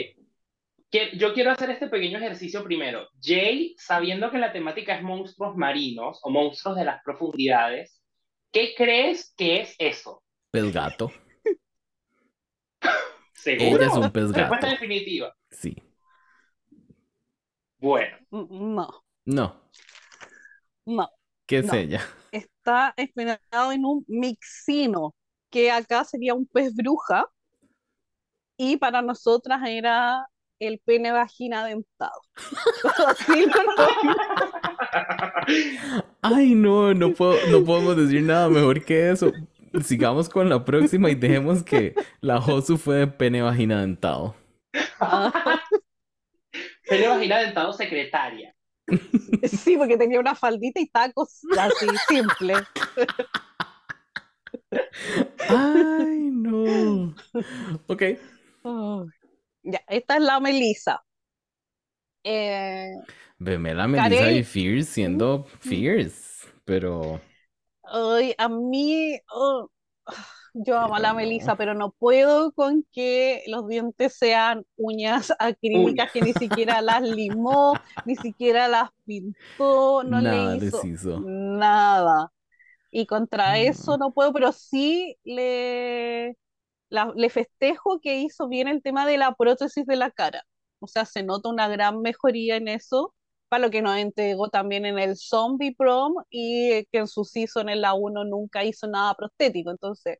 Yo quiero hacer este pequeño ejercicio primero. Jay, sabiendo que la temática es monstruos marinos o monstruos de las profundidades, ¿qué crees que es eso? El gato. ¿Seguro? Ella es un pez gato. Respuesta definitiva. Sí. Bueno. No. No. No. ¿Qué es ella? está esperado en un mixino, que acá sería un pez bruja, y para nosotras era el pene vagina dentado. Ay, no, no, puedo, no podemos decir nada mejor que eso. Sigamos con la próxima y dejemos que la Josu fue de pene vagina dentado. pene vagina dentado secretaria. Sí, porque tenía una faldita y tacos así, simple. Ay, no. Ok. Ya, esta es la Melissa. Eh, Veme la Melissa y Fierce siendo Fierce, pero. Ay, a mí. Oh, yo amo a la Melissa, pero no puedo con que los dientes sean uñas acrílicas que ni siquiera las limó, ni siquiera las pintó, no le hizo nada. Y contra eso no puedo, pero sí le le festejo que hizo bien el tema de la prótesis de la cara. O sea, se nota una gran mejoría en eso, para lo que nos entregó también en el Zombie Prom y que en su season en la 1 nunca hizo nada prostético. Entonces,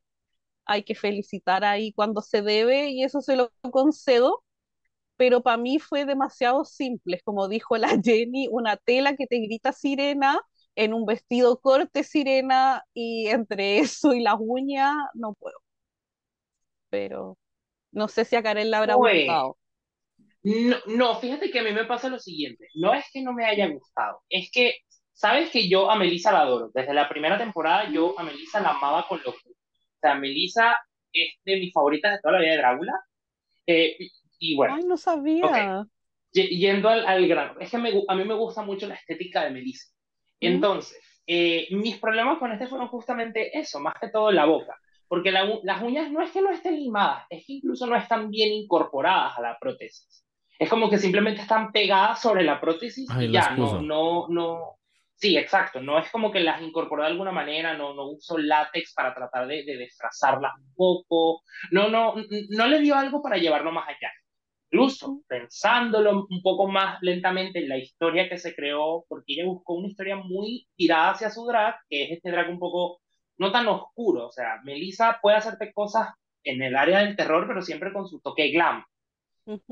hay que felicitar ahí cuando se debe y eso se lo concedo. Pero para mí fue demasiado simple, como dijo la Jenny, una tela que te grita sirena en un vestido corte sirena y entre eso y las uñas no puedo pero no sé si a Karen le habrá gustado. No, no, fíjate que a mí me pasa lo siguiente, no es que no me haya gustado, es que, sabes que yo a Melissa la adoro, desde la primera temporada yo a Melissa la amaba con locura, sea, Melissa es de mis favoritas de toda la vida de Drácula, eh, y, bueno. Ay, no sabía. Yendo al, al grano, es que a mí me gusta mucho la estética de Melissa, entonces, eh, mis problemas con este fueron justamente eso, más que todo la boca porque las uñas no es que no estén limadas, es que incluso no están bien incorporadas a la prótesis. Es como que simplemente están pegadas sobre la prótesis y ya, no, no, no. Sí, exacto, no es como que las incorporó de alguna manera, no, no uso látex para tratar de, de disfrazarlas un poco, no, no, no le dio algo para llevarlo más allá. Incluso pensándolo un poco más lentamente en la historia que se creó, porque ella buscó una historia muy tirada hacia su drag, que es este drag un poco no tan oscuro. O sea, Melissa puede hacerte cosas en el área del terror, pero siempre con su toque glam.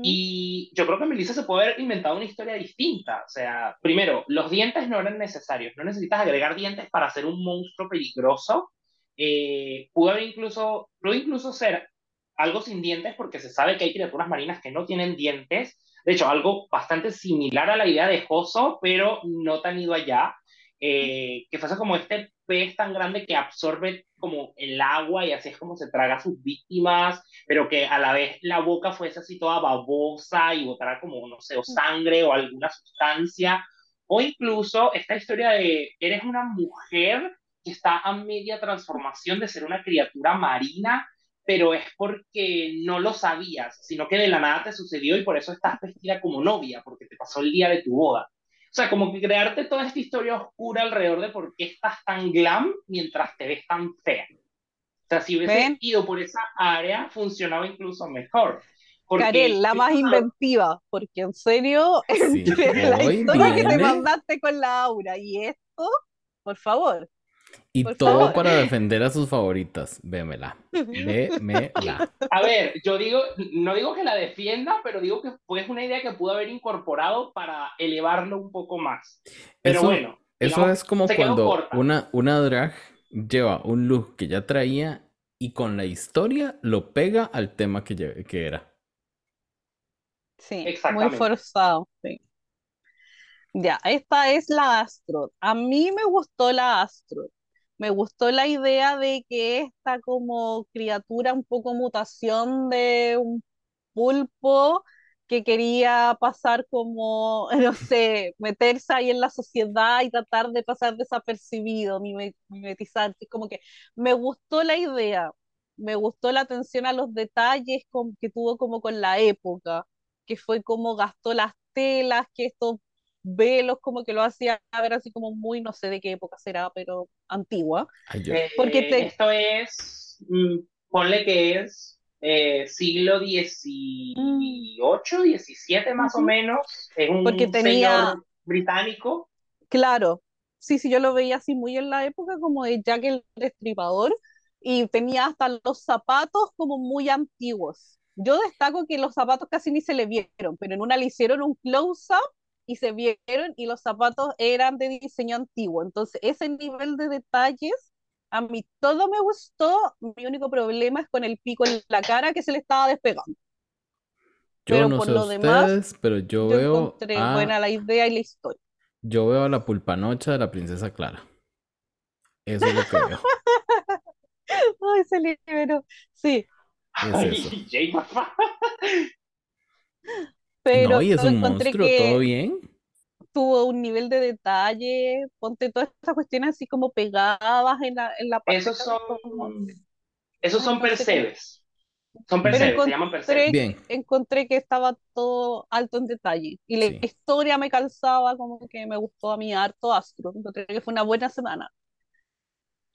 Y yo creo que Melissa se puede haber inventado una historia distinta. O sea, primero, los dientes no eran necesarios. No necesitas agregar dientes para ser un monstruo peligroso. Eh, pudo haber incluso, pudo incluso ser algo sin dientes porque se sabe que hay criaturas marinas que no tienen dientes. De hecho, algo bastante similar a la idea de Joso, pero no tan ido allá. Eh, que fuese como este pez tan grande que absorbe como el agua y así es como se traga a sus víctimas, pero que a la vez la boca fuese así toda babosa y botara como, no sé, o sangre o alguna sustancia, o incluso esta historia de eres una mujer que está a media transformación de ser una criatura marina, pero es porque no lo sabías, sino que de la nada te sucedió y por eso estás vestida como novia, porque te pasó el día de tu boda. O sea, como que crearte toda esta historia oscura alrededor de por qué estás tan glam mientras te ves tan fea. O sea, si hubiese ido por esa área, funcionaba incluso mejor. Karel, la más inventiva, porque en serio, entre la historia que te mandaste con la aura y esto, por favor. Y todo para defender a sus favoritas. Vémela. Vémela. A ver, yo digo, no digo que la defienda, pero digo que fue una idea que pudo haber incorporado para elevarlo un poco más. Pero bueno. Eso es como cuando una, una drag lleva un look que ya traía y con la historia lo pega al tema que, que era. Sí, muy forzado. Sí. Ya, esta es la Astro. A mí me gustó la Astro me gustó la idea de que esta como criatura, un poco mutación de un pulpo que quería pasar como, no sé, meterse ahí en la sociedad y tratar de pasar desapercibido, mimetizarse, como que me gustó la idea, me gustó la atención a los detalles que tuvo como con la época, que fue como gastó las telas, que esto velos como que lo hacía ver así como muy, no sé de qué época será, pero antigua. Eh, porque Esto es, mm, ponle que es eh, siglo XVIII, XVII más o menos, es un porque tenía... señor británico. Claro, sí, sí, yo lo veía así muy en la época como de Jack el Destripador y tenía hasta los zapatos como muy antiguos. Yo destaco que los zapatos casi ni se le vieron, pero en una le hicieron un close-up y se vieron y los zapatos eran de diseño antiguo. Entonces, ese nivel de detalles, a mí todo me gustó. Mi único problema es con el pico en la cara que se le estaba despegando. Yo pero no por sé lo ustedes, demás, pero yo, veo encontré buena la idea y la historia. Yo veo a la pulpanocha de la princesa Clara. Eso es lo que veo. Ay, se liberó. Sí. Es eso. Pero no, y es un monstruo, ¿todo bien? Tuvo un nivel de detalle, ponte todas estas cuestiones así como pegadas en la, en la parte. Esos son, esos son percebes. Son percebes, se llaman percebes. Bien. Encontré que estaba todo alto en detalle. Y la historia me calzaba como que me gustó a mí harto Astro. Encontré que fue una buena semana.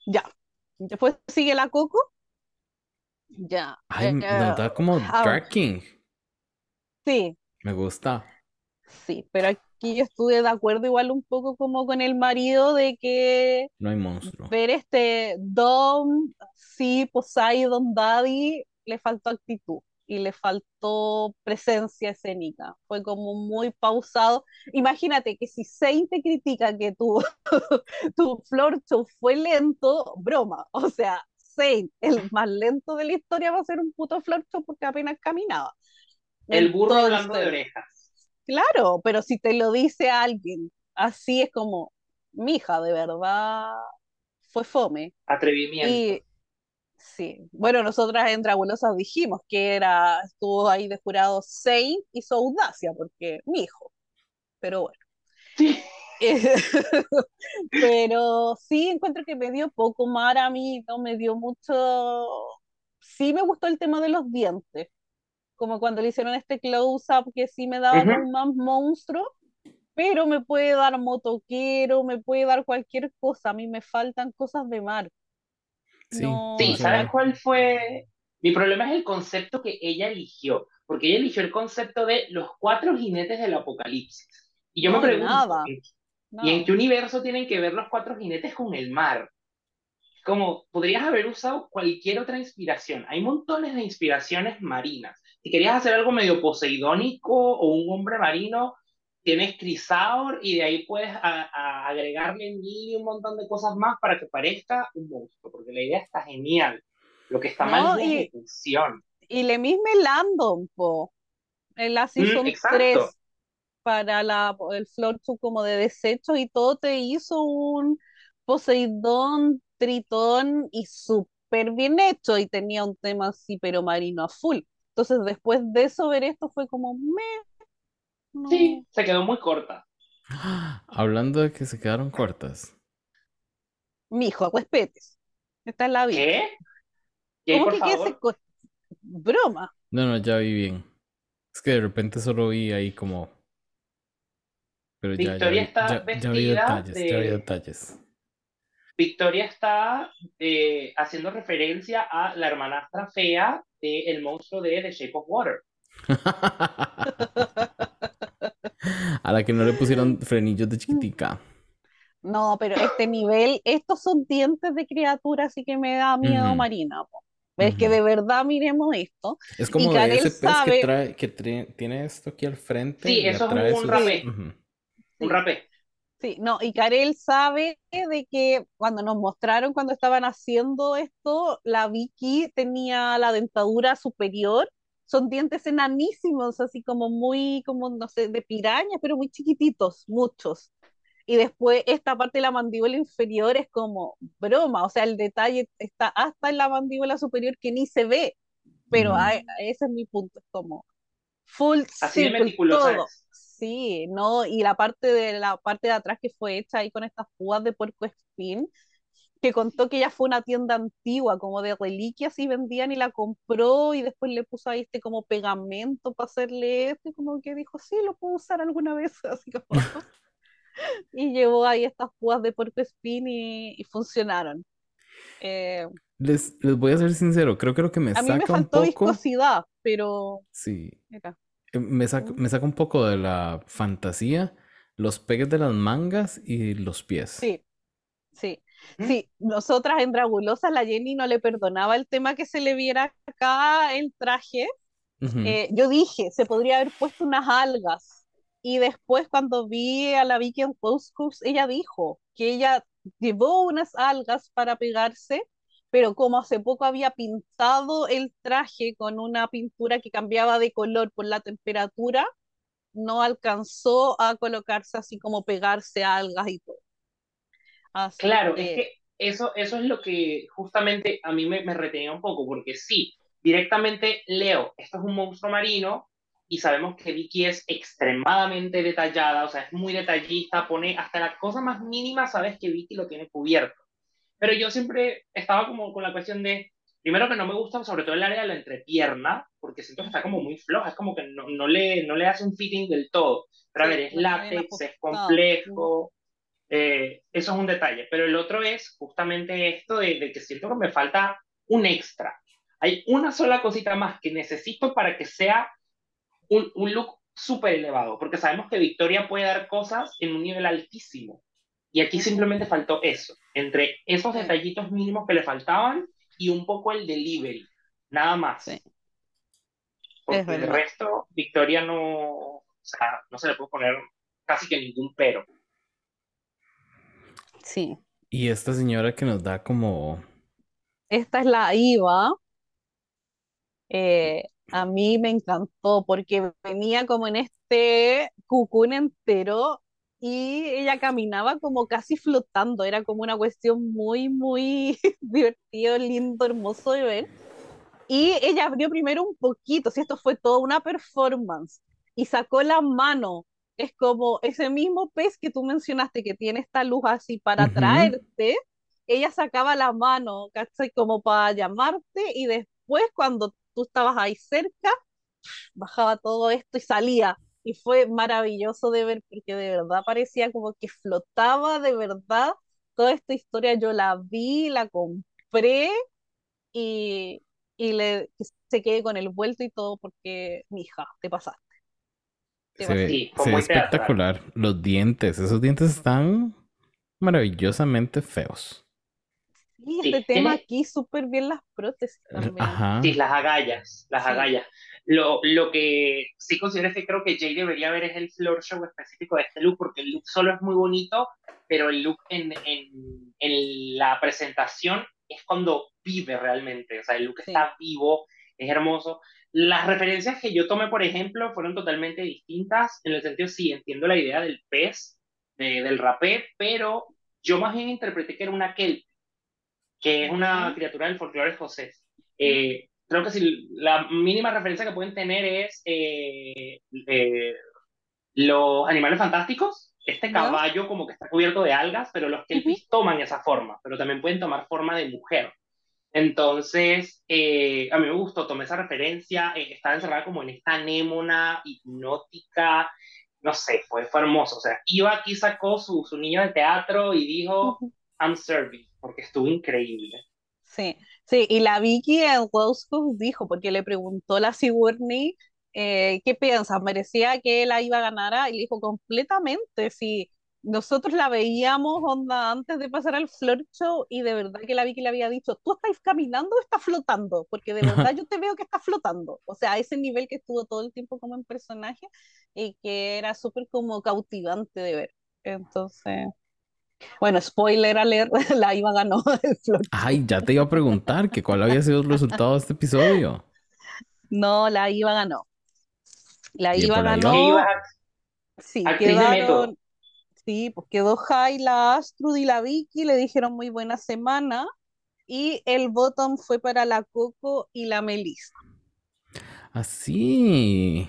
Ya. Después sigue la Coco. Ya. Ay, eh, como Dark King. Sí, me gusta. Sí, pero aquí yo estuve de acuerdo igual un poco como con el marido de que no hay monstruo. Ver este Dom, sí, Poseidon Daddy, le faltó actitud y le faltó presencia escénica. Fue como muy pausado. Imagínate que si Saint te critica que tu, tu floor show fue lento, broma. O sea, Saint, el más lento de la historia, va a ser un puto floor show porque apenas caminaba. El burro hablando de orejas. Claro, pero si te lo dice alguien, así es como, mija, de verdad, fue fome. Atrevimiento. Y, sí, bueno, nosotras en Dragulosas dijimos que era, estuvo ahí de jurado Saint y su audacia, porque mi hijo. Pero bueno. Sí. pero sí encuentro que me dio poco mar a mí, no me dio mucho. Sí me gustó el tema de los dientes como cuando le hicieron este close-up que sí me daba un más monstruo, pero me puede dar motoquero, me puede dar cualquier cosa, a mí me faltan cosas de mar. Sí, sí ¿sabes cuál fue? Mi problema es el concepto que ella eligió, porque ella eligió el concepto de los cuatro jinetes del apocalipsis. Y yo me pregunto, ¿y en qué universo tienen que ver los cuatro jinetes con el mar? Como podrías haber usado cualquier otra inspiración. Hay montones de inspiraciones marinas si querías hacer algo medio poseidónico o un hombre marino, tienes Crisaur y de ahí puedes agregarle en y un montón de cosas más para que parezca un monstruo, porque la idea está genial. Lo que está mal es la ejecución. Y le mismo Landon, po. En la mm, Season 3 para la, el Flor como de desecho y todo te hizo un Poseidón, Tritón y súper bien hecho y tenía un tema así pero marino a full. Entonces, después de eso, ver esto fue como, me. Sí, se quedó muy corta. Hablando de que se quedaron cortas. Mijo, respetes. Esta es la vida. ¿Qué? ¿Qué ¿Cómo que qué Broma. No, no, ya vi bien. Es que de repente solo vi ahí como. Pero ya, Victoria está ya, vi detalles, ya vi detalles. Victoria está eh, haciendo referencia a la hermanastra fea el monstruo de The Shape of Water. A la que no le pusieron frenillos de chiquitica. No, pero este nivel, estos son dientes de criatura, así que me da miedo Marina. Es que de verdad miremos esto. Es como de ese pez que, trae, que tiene esto aquí al frente. Sí, eso es un rapé. Un rapé. Sí, no, y Karel sabe de que cuando nos mostraron cuando estaban haciendo esto, la Vicky tenía la dentadura superior, son dientes enanísimos, así como muy, como no sé, de piraña, pero muy chiquititos, muchos. Y después esta parte de la mandíbula inferior es como broma, o sea, el detalle está hasta en la mandíbula superior que ni se ve, pero ese es mi punto, es como full Así todo. Sí, no, y la parte de la parte de atrás que fue hecha ahí con estas púas de puerco espín, que contó que ya fue una tienda antigua, como de reliquias y vendían y la compró y después le puso ahí este como pegamento para hacerle esto, y como que dijo, sí, lo puedo usar alguna vez, así como... y llevó ahí estas púas de puerco espín y, funcionaron. Eh, les, les, voy a ser sincero, creo que lo que me saca a mí me faltó un poco... viscosidad, pero... Sí. Me saca, me saca un poco de la fantasía los pegues de las mangas y los pies. Sí, sí. Sí, nosotras en Dragulosa, la Jenny no le perdonaba el tema que se le viera acá el traje. Eh, yo dije, se podría haber puesto unas algas. Y después cuando vi a la Vicky en Postcus, ella dijo que ella llevó unas algas para pegarse, pero como hace poco había pintado el traje con una pintura que cambiaba de color por la temperatura, no alcanzó a colocarse así como pegarse algas y todo. claro, es que eso, eso es lo que justamente a mí me, me retenía un poco, porque sí, directamente leo, esto es un monstruo marino, y sabemos que Vicky es extremadamente detallada, o sea, es muy detallista, pone hasta la cosa más mínima, sabes que Vicky lo tiene cubierto. Pero yo siempre estaba como con la cuestión de, primero que no me gusta sobre todo el área de la entrepierna, porque siento que está como muy floja, es como que no, no, le, no le hace un fitting del todo. Pero a ver, es látex, es complejo, eh, eso es un detalle. Pero el otro es justamente esto de, de que siento que me falta un extra. Hay una sola cosita más que necesito para que sea un, un look súper elevado, porque sabemos que Victoria puede dar cosas en un nivel altísimo. Y aquí simplemente faltó eso, entre esos detallitos mínimos que le faltaban y un poco el delivery, nada más. Porque el resto, Victoria no, o sea, no se le puede poner casi que ningún pero. Sí. Y esta señora que nos da como... Esta es la IVA. Eh, a mí me encantó porque venía como en este cucún entero y ella caminaba como casi flotando, era como una cuestión muy, muy divertido, lindo, hermoso de ver. Y ella abrió primero un poquito, si esto fue toda una performance, y sacó la mano. Es como ese mismo pez que tú mencionaste que tiene esta luz así para traerte, ella sacaba la mano, ¿cachai? Como para llamarte y después cuando tú estabas ahí cerca, bajaba todo esto y salía. Y fue maravilloso de ver porque de verdad parecía como que flotaba de verdad toda esta historia. Yo la vi, la compré y, y le, se quedé con el vuelto y todo porque, mi hija, te pasaste. se, ve, espectacular. Los dientes, esos dientes están maravillosamente feos. Sí, este tema aquí súper bien las prótesis también. Sí, las agallas, las agallas. Lo, lo que sí considero es que creo que Jay debería ver es el floor show específico de este look, porque el look solo es muy bonito, pero el look en, en, en la presentación es cuando vive realmente, o sea, el look está vivo, es hermoso. Las referencias que yo tomé, por ejemplo, fueron totalmente distintas, en el sentido, sí, entiendo la idea del pez, del rapé, pero yo más bien interpreté que era una kelp, que es una criatura del folclore escocés. Eh, creo que si la mínima referencia que pueden tener es eh, eh, los animales fantásticos, este caballo como que está cubierto de algas, pero los kelpis toman esa forma, pero también pueden tomar forma de mujer. Entonces, a mí me gustó, tomé esa referencia, estaba encerrada como en esta anémona hipnótica, no sé, fue, fue hermoso. O sea, iba aquí, sacó su, su niño de teatro y dijo, I'm serving porque estuvo increíble. Sí, sí, y la Vicky en Roscoe dijo, porque le preguntó a la Sigourney, eh, ¿qué piensas? ¿Merecía que la iba a ganar? Y le dijo, completamente, sí. Nosotros la veíamos onda antes de pasar al floor show y de verdad que la Vicky le había dicho, ¿tú estás caminando o estás flotando? Porque de verdad yo te veo que estás flotando. O sea, a ese nivel que estuvo todo el tiempo como en personaje y que era súper como cautivante de ver. Entonces, bueno, spoiler alert, la IVA ganó Ay, ya te iba a preguntar que cuál había sido el resultado de este episodio. No, la IVA ganó. La IVA ganó. Sí, quedaron. Sí, pues quedó Jai, la Astrud y la Vicky, le dijeron muy buena semana. Y el bottom fue para la Coco y la Melissa. Así.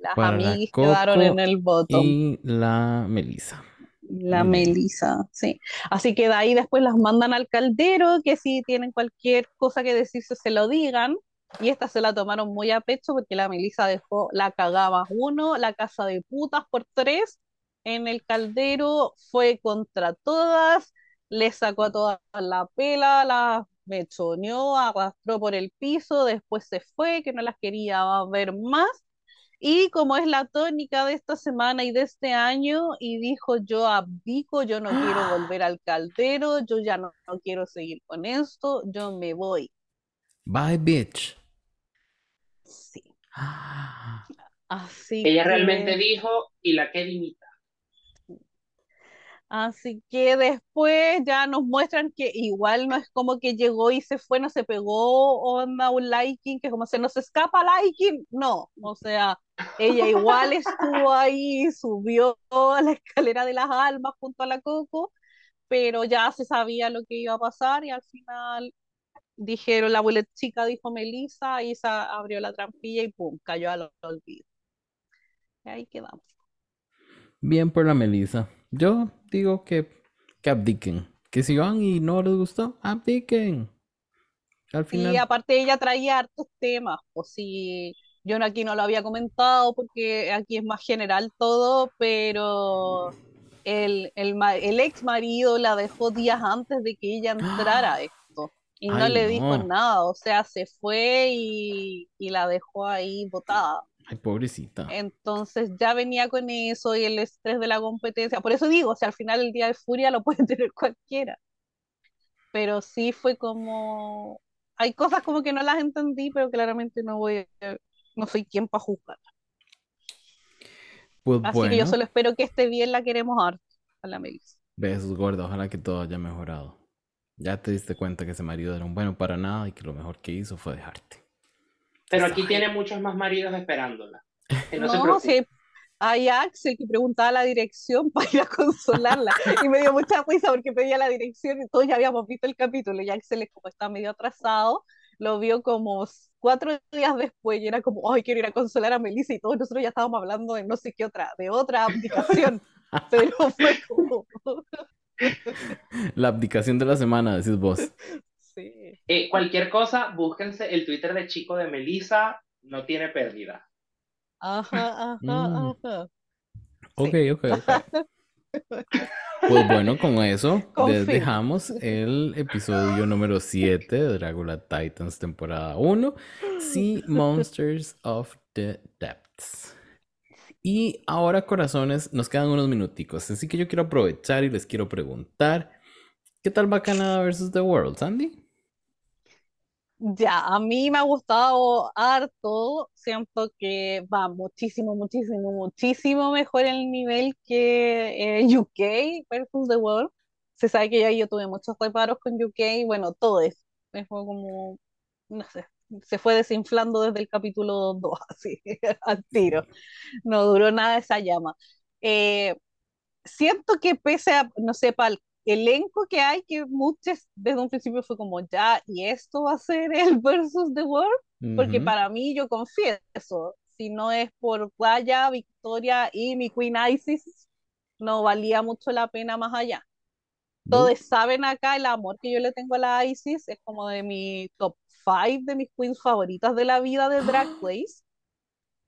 Las amigas quedaron en el bottom. Y la Melissa. La Melisa, sí. Así que de ahí después las mandan al caldero, que si tienen cualquier cosa que decirse se lo digan. Y esta se la tomaron muy a pecho porque la Melisa dejó la cagaba uno, la casa de putas por tres. En el caldero fue contra todas, le sacó a todas la pela, la mechoneó, arrastró por el piso, después se fue, que no las quería ver más Y como es la tónica de esta semana y de este año, y dijo, yo abdico, yo no quiero volver al caldero, yo ya no, no quiero seguir con esto, yo me voy. Bye, bitch. Sí. Así Ella que- realmente dijo, y la que limita. Así que después ya nos muestran que igual no es como que llegó y se fue, no se pegó onda un liking, que como se nos escapa liking, no, o sea, ella igual estuvo ahí, subió a la escalera de las almas junto a la Coco, pero ya se sabía lo que iba a pasar y al final dijeron, la abuela chica dijo Melissa y se abrió la trampilla y pum, cayó al olvido. Y ahí quedamos. Bien por la Melissa. Yo digo que, que abdiquen. Que si van y no les gustó, abdiquen. Al Y final. aparte ella traía hartos temas, pues sí, yo no- aquí no lo había comentado porque aquí es más general todo, pero el, el, ex marido la dejó días antes de que ella entrara a esto y no Ay, le dijo no. nada, o sea, se fue y, y la dejó ahí botada. Ay, pobrecita. Entonces ya venía con eso y el estrés de la competencia. Por eso digo, o sea, al final el día de furia lo puede tener cualquiera. Pero sí fue como... Hay cosas como que no las entendí, pero claramente no voy a- no soy quien para juzgar. Pues Así que yo solo espero que esté bien, la queremos harto a la Melissa. besos gorda. Ojalá que todo haya mejorado. Ya te diste cuenta que ese marido era un bueno para nada y que lo mejor que hizo fue dejarte. Pero aquí tiene muchos más maridos esperándola. Que no, No, hay Axel que preguntaba la dirección para ir a consolarla y me dio mucha risa porque pedía la dirección y todos ya habíamos visto el capítulo y Axel es como está medio atrasado, lo vio como cuatro días después y era como, ay, quiero ir a consolar a Melissa y todos nosotros ya estábamos hablando de no sé qué otra, de otra aplicación, pero fue como, La abdicación de la semana, decís vos. sí. Eh, cualquier cosa, búsquense el Twitter de chico de Melissa, no tiene pérdida. Ajá, ajá, Mm. ajá. Ok, ok, ok. Pues bueno, con eso les dejamos el episodio número 7 de Dragula Titans temporada 1, Sea Monsters of the Depths. Y ahora, corazones, nos quedan unos minuticos, así que yo quiero aprovechar y les quiero preguntar, ¿qué tal va Canadá versus The World, Sandy? Ya, a mí me ha gustado harto, siento que va muchísimo, muchísimo, muchísimo mejor el nivel que eh, UK versus The World. Se sabe que ya yo tuve muchos reparos con UK, bueno, todo es, fue como, no sé, se fue desinflando desde el capítulo 2, así, al tiro, no duró nada esa llama. Eh, siento que pese a, no sé, para elenco que hay, que muchos desde un principio fue como ya, y esto va a ser el versus The World, porque para mí yo confieso, si no es por Guaya, Victoria y mi Queen Isis, no valía mucho la pena más allá. Todos saben acá el amor que yo le tengo a la Isis, es como de mi top 5 de mis queens favoritas de la vida de Drag Race.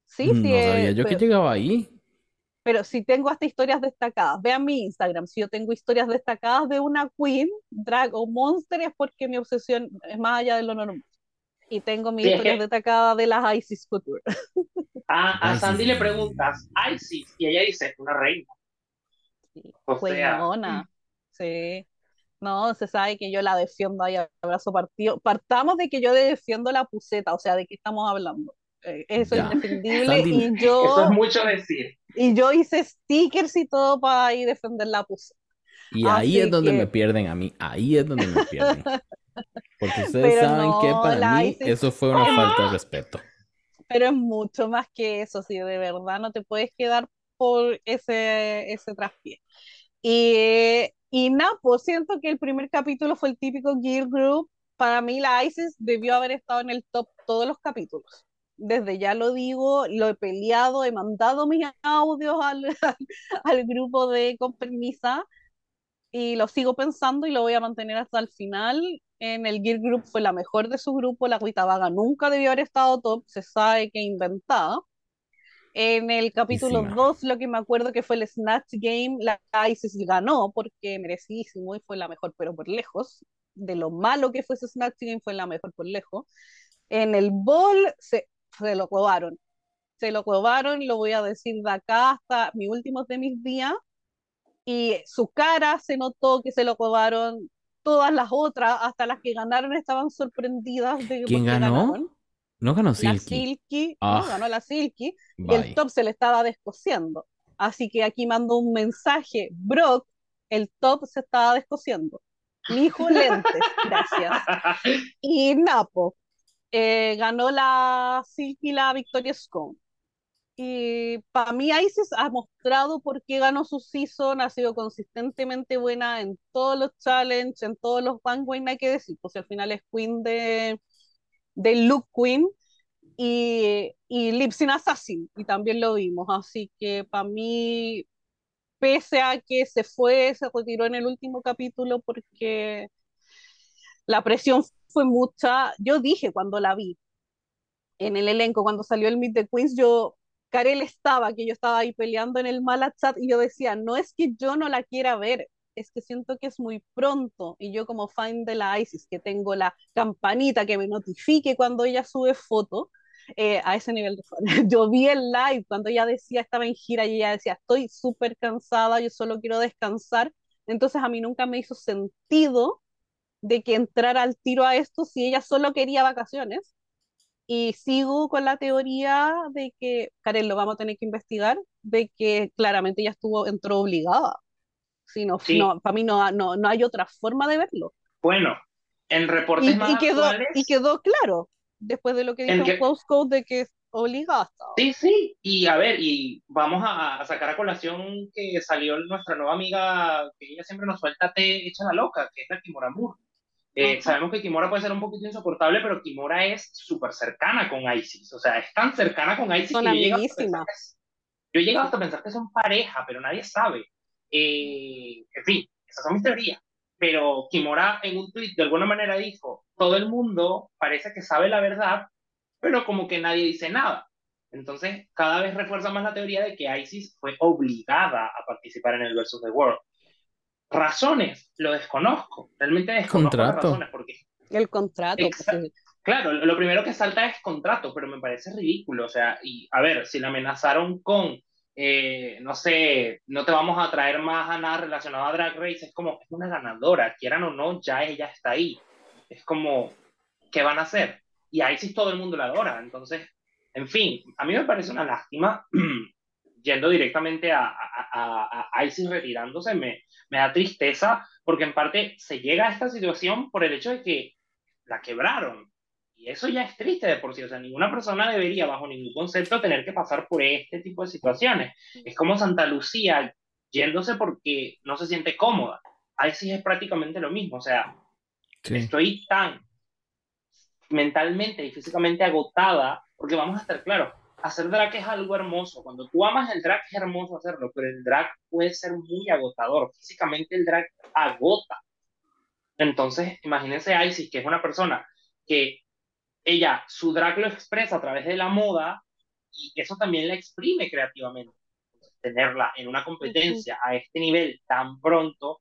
Sí, sí, No sabía eh, yo que pero- llegaba ahí. Pero si tengo hasta historias destacadas, vean mi Instagram, si yo tengo historias destacadas de una queen, drag o monster, es porque mi obsesión es más allá de lo normal. Y tengo mis Sí, es que- destacadas de las Isis Couture. A, a sí, Sandy le preguntas, sí, y ella dice, una reina. Sí, O sea, Queenona, sí. No, se sabe que yo la defiendo ahí a abrazo partido. Partamos de que yo defiendo la puseta, o sea, de qué estamos hablando. Eh, Eso es indefendible Sandy, y eso yo, es mucho decir. Y yo hice stickers y todo para ir defender la puseta. Y ahí Así es donde que- me pierden a mí, ahí es donde me pierden. Porque ustedes Pero saben que no, para la mí Isis- eso fue una falta de respeto. pero es mucho más que eso, si de verdad no te puedes quedar por ese, ese traspié. Y, y nada, pues siento que el primer capítulo fue el típico Gear Group. Para mí la Isis debió haber estado en el top todos los capítulos. Desde ya lo digo, lo he peleado, he mandado mis audios al, al grupo de Con Permisa y lo sigo pensando y lo voy a mantener hasta el final. En el Gear Group fue la mejor de su grupo, la Vaga nunca debió haber estado top, se sabe que inventada. En el capítulo Buenísima. 2, lo que me acuerdo que fue el Snatch Game, la Isis ganó porque merecidísimo y fue la mejor, pero por lejos. De lo malo que fue ese Snatch Game, fue la mejor por lejos. En el Ball se, se lo robaron. se lo robaron, lo voy a decir de acá hasta mi último de mis días, y su cara se notó que se lo robaron, todas las otras, hasta las que ganaron, estaban sorprendidas de ¿Quién ganó? No ganó Silky. La Silky, no, ah. ganó la Silky, y el top se le estaba descosiendo. Así que aquí mando un mensaje, Brock, el top se estaba descosiendo. Mi hijo lentes, gracias. Y Napo, eh, ganó la Silky la Victoria Scone. Y para mí Isis ha mostrado por qué ganó su season, ha sido consistentemente buena en todos los challenges, en todos los no hay que decir, pues al final es Queen de, de Luke Queen y, y Lipsin Assassin, y también lo vimos, así que para mí, pese a que se fue, se retiró en el último capítulo porque la presión fue mucha, yo dije cuando la vi en el elenco, cuando salió el Meet the Queens, yo Karel estaba, que yo estaba ahí peleando en el mala chat y yo decía, no es que yo no la quiera ver, es que siento que es muy pronto y yo como fan de la ISIS, que tengo la campanita que me notifique cuando ella sube foto, eh, a ese nivel de fan. Yo vi el live cuando ella decía, estaba en gira y ella decía, estoy súper cansada, yo solo quiero descansar. Entonces a mí nunca me hizo sentido de que entrara al tiro a esto si ella solo quería vacaciones y sigo con la teoría de que, Karen, lo vamos a tener que investigar, de que claramente ella estuvo, entró obligada. Si no, no, para mí no, no, no hay otra forma de verlo. Bueno, en reportes y, más y quedó, Y quedó claro, después de lo que dijo que... Code de que es obligada. Sí, sí, y a ver, y vamos a, sacar a colación que salió nuestra nueva amiga, que ella siempre nos suelta té hecha la loca, que es la Kimura Moore. Eh, sabemos que Kimura puede ser un poquito insoportable, pero Kimura es súper cercana con Isis. O sea, es tan cercana con Isis que yo he llegado hasta pensar que son pareja, pero nadie sabe. Eh, en fin, esas son mis teorías. Pero Kimura en un tweet de alguna manera dijo, todo el mundo parece que sabe la verdad, pero como que nadie dice nada. Entonces, cada vez refuerza más la teoría de que Isis fue obligada a participar en el Versus the World. Razones, lo desconozco. Realmente desconozco contrato. razones porque... El contrato. Claro, lo primero que salta es contrato, pero me parece ridículo. O sea, y a ver, si la amenazaron con, eh, no sé, no te vamos a traer más a nada relacionado a Drag Race, es como, es una ganadora, quieran o no, ya ella está ahí. Es como, ¿qué van a hacer? Y ahí sí todo el mundo la adora. Entonces, en fin, a mí me parece una lástima yendo directamente a, a, a, Isis retirándose, me, me da tristeza porque en parte se llega a esta situación por el hecho de que la quebraron. Y eso ya es triste de por sí. O sea, ninguna persona debería, bajo ningún concepto, tener que pasar por este tipo de situaciones. Es como Santa Lucía yéndose porque no se siente cómoda. Isis es prácticamente lo mismo. O sea, estoy tan mentalmente y físicamente agotada, porque vamos a estar claros, hacer drag es algo hermoso. Cuando tú amas el drag es hermoso hacerlo, pero el drag puede ser muy agotador. Físicamente el drag agota. Entonces, imagínense a Isis, que es una persona que ella, su drag lo expresa a través de la moda y eso también la exprime creativamente. tenerla en una competencia a este nivel tan pronto,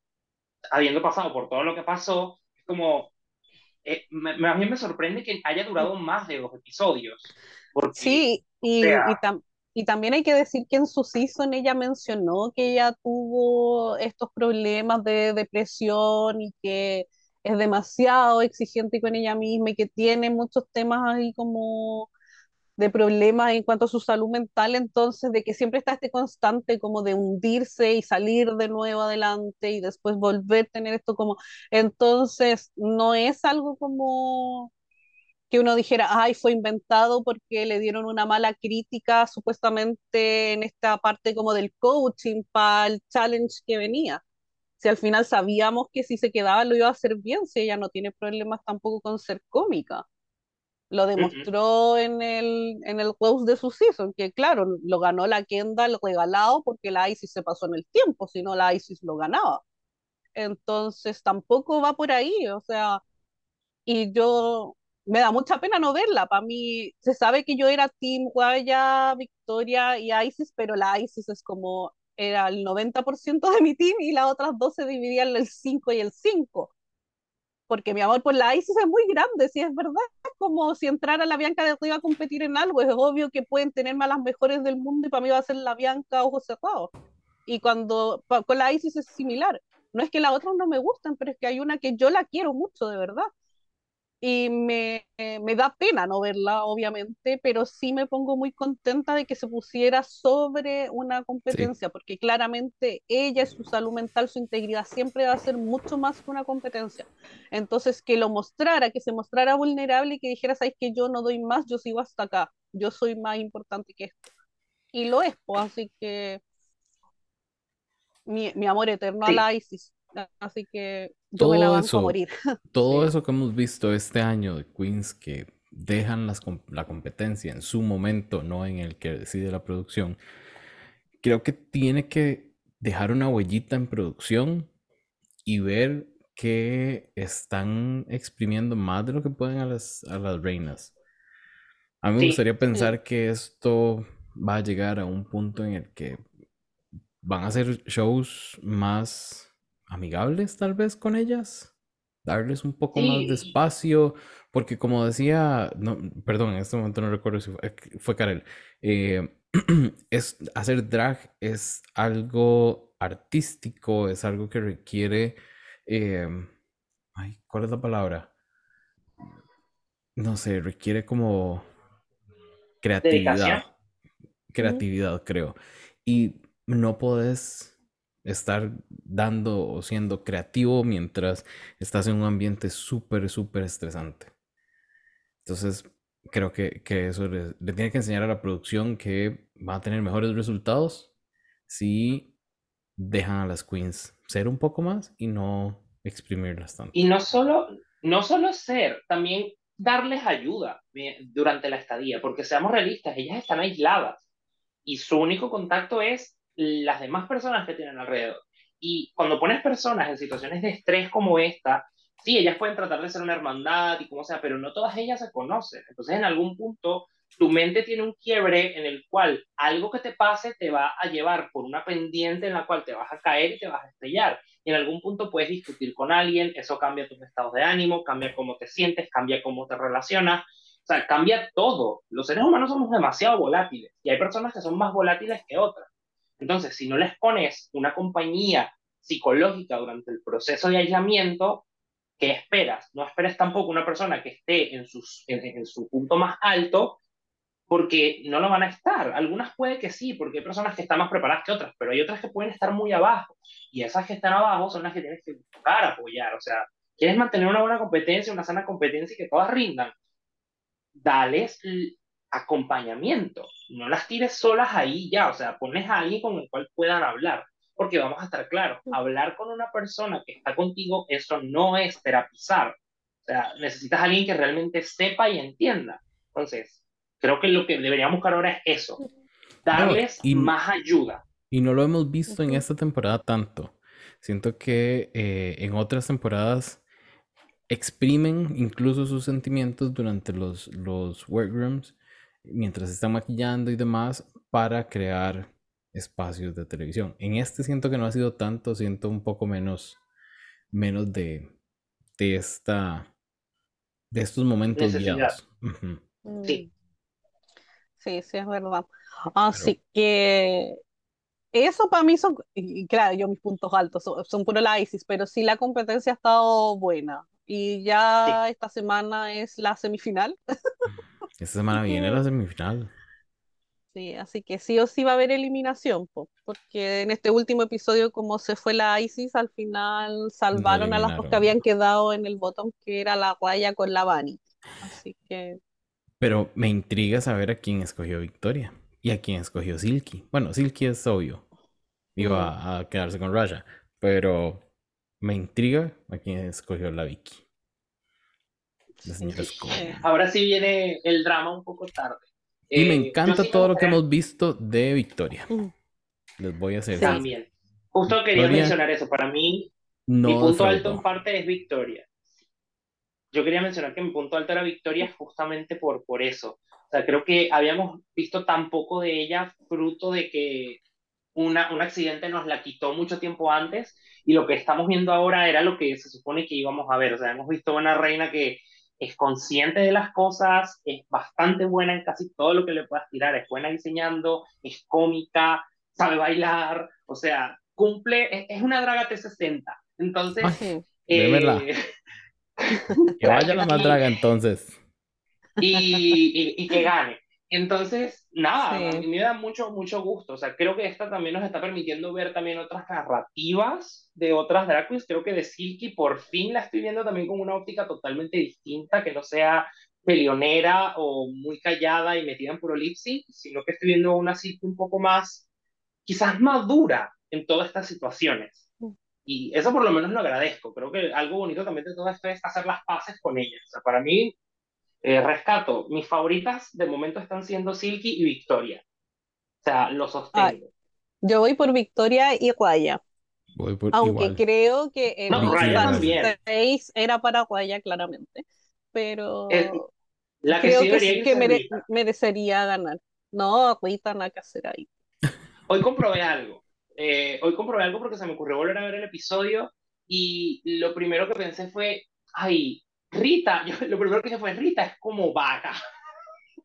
habiendo pasado por todo lo que pasó, es como, eh, a mí me sorprende que haya durado más de dos episodios. Sí, y, y, también hay que decir que en su season ella mencionó que ella tuvo estos problemas de depresión y que es demasiado exigente con ella misma y que tiene muchos temas ahí como de problemas en cuanto a su salud mental, entonces de que siempre está este constante como de hundirse y salir de nuevo adelante y después volver a tener esto como, entonces no es algo como que uno dijera, ay, fue inventado porque le dieron una mala crítica supuestamente en esta parte como del coaching para el challenge que venía. Si al final sabíamos que si se quedaba lo iba a hacer bien, si ella no tiene problemas tampoco con ser cómica. Lo demostró en el, en el de su season, que claro, lo ganó la Kendall regalado porque la Isis se pasó en el tiempo, si no la Isis lo ganaba. Entonces tampoco va por ahí, o sea, y yo me da mucha pena no verla. Para mí, se sabe que yo era Team Guaya, Victoria y Isis, pero la Isis es como, era el 90% de mi team y las otras dos se dividían el 5 y el 5 porque mi amor por la ISIS es muy grande, sí es verdad como si entrara la Bianca de arriba a competir en algo. Es obvio que pueden tener a las mejores del mundo y para mí va a ser la Bianca ojos cerrados. Y cuando con la Isis es similar. No es que las otras no me gusten, pero es que hay una que yo la quiero mucho, de verdad y me, me, da pena no verla, obviamente, pero sí me pongo muy contenta de que se pusiera sobre una competencia, porque claramente ella, su salud mental, su integridad siempre va a ser mucho más que una competencia. Entonces, que lo mostrara, que se mostrara vulnerable y que dijera, sabes que yo no doy más, yo sigo hasta acá, yo soy más importante que esto. Y lo es, pues, así que mi, mi amor eterno a la ISIS. Así que yo todo me la banco a morir. Todo eso que hemos visto este año de Queens que dejan las, la competencia en su momento, no en el que decide la producción, creo que tiene que dejar una huellita en producción y ver que están exprimiendo más de lo que pueden a las, a las reinas. A mí me gustaría pensar que esto va a llegar a un punto en el que van a ser shows más amigables tal vez con ellas, darles un poco más de espacio, porque como decía, no, perdón, en este momento no recuerdo si fue, fue Karel, eh, es, hacer drag es algo artístico, es algo que requiere, eh, ay, ¿cuál es la palabra? No sé, requiere como creatividad. Creatividad, creo. Y no puedes estar dando o siendo creativo mientras estás en un ambiente súper, súper estresante. Entonces, creo que, eso le, tiene que enseñar a la producción que va a tener mejores resultados si dejan a las queens ser un poco más y no exprimirlas tanto. Y no solo, no solo ser, también darles ayuda durante la estadía, porque seamos realistas, ellas están aisladas y su único contacto es las demás personas que tienen alrededor. Y cuando pones personas en situaciones de estrés como esta, sí, ellas pueden tratar de ser una hermandad y como sea, pero no todas ellas se conocen. Entonces, en algún punto, tu mente tiene un quiebre en el cual algo que te pase te va a llevar por una pendiente en la cual te vas a caer y te vas a estrellar. Y en algún punto puedes discutir con alguien, eso cambia tus estados de ánimo, cambia cómo te sientes, cambia cómo te relacionas. O sea, cambia todo. Los seres humanos somos demasiado volátiles y hay personas que son más volátiles que otras. Entonces, si no les pones una compañía psicológica durante el proceso de aislamiento, ¿qué esperas? No esperes tampoco una persona que esté en, sus, en, su punto más alto, porque no lo van a estar. Algunas puede que sí, porque hay personas que están más preparadas que otras, pero hay otras que pueden estar muy abajo. Y esas que están abajo son las que tienes que buscar apoyar. O sea, quieres mantener una buena competencia, una sana competencia y que todas rindan. Dales acompañamiento. No las tires solas ahí ya, o sea, pones a alguien con el cual puedan hablar, porque vamos a estar claros, hablar con una persona que está contigo, eso no es terapizar. O sea, necesitas a alguien que realmente sepa y entienda. Entonces, creo que lo que deberíamos buscar ahora es eso, darles más ayuda. Y no lo hemos visto en esta temporada tanto. Siento que eh, en otras temporadas exprimen incluso sus sentimientos durante los, los workrooms mientras están maquillando y demás para crear espacios de televisión. En este siento que no ha sido tanto, siento un poco menos, menos de, de esta, de estos momentos guiados. Sí. Sí, sí, es verdad. Así que eso para mí son, y claro, yo mis puntos altos son, son puro la ISIS, pero sí la competencia ha estado buena. Y ya esta semana es la semifinal. Esta semana viene la semifinal. Sí, así que sí o sí va a haber eliminación, porque en este último episodio, como se fue la ISIS, al final salvaron a las dos que habían quedado en el botón, que era la Raya con la Bani. Así que. Pero me intriga saber a quién escogió Victoria y a quién escogió Silky. Bueno, Silky es obvio. Iba a quedarse con Raya, pero me intriga a quién escogió la Vicky. Ahora sí viene el drama un poco tarde. Y me eh, encanta todo lo que hemos visto de Victoria. Mm. Les voy a hacer. También. Justo quería mencionar eso. Para mí, mi punto alto en parte es Victoria. Yo quería mencionar que mi punto alto era Victoria justamente por, por eso. O sea, creo que habíamos visto tan poco de ella fruto de que una, un accidente nos la quitó mucho tiempo antes y lo que estamos viendo ahora era lo que se supone que íbamos a ver. O sea, hemos visto una reina que es consciente de las cosas, es bastante buena en casi todo lo que le puedas tirar, es buena diseñando, es cómica, sabe bailar, o sea, cumple, es, una draga T60. Entonces, eh, que vaya la más draga entonces. y, y, que gane. Entonces, nada, a mí me da mucho, mucho gusto. O sea, creo que esta también nos está permitiendo ver también otras narrativas de otras drag queens. Creo que de Silky por fin la estoy viendo también con una óptica totalmente distinta, que no sea peleonera o muy callada y metida en puro lipsy, sino que estoy viendo una Silky un poco más, quizás madura en todas estas situaciones. Mm. Y eso por lo menos lo agradezco. Creo que algo bonito también de todo esto es hacer las paces con ella. O sea, para mí, eh, rescato, mis favoritas de momento están siendo Silky y Victoria. O sea, lo sostengo. yo voy por Victoria y Guaya. Voy por Aunque creo que el no, era para Guaya, claramente. Pero la que creo que, merecería ganar. No, Rita nada que hacer ahí. Hoy comprobé algo. Eh, hoy comprobé algo porque se me ocurrió volver a ver el episodio y lo primero que pensé fue, ay, Rita, yo, lo primero que dije fue, Rita es como vaca.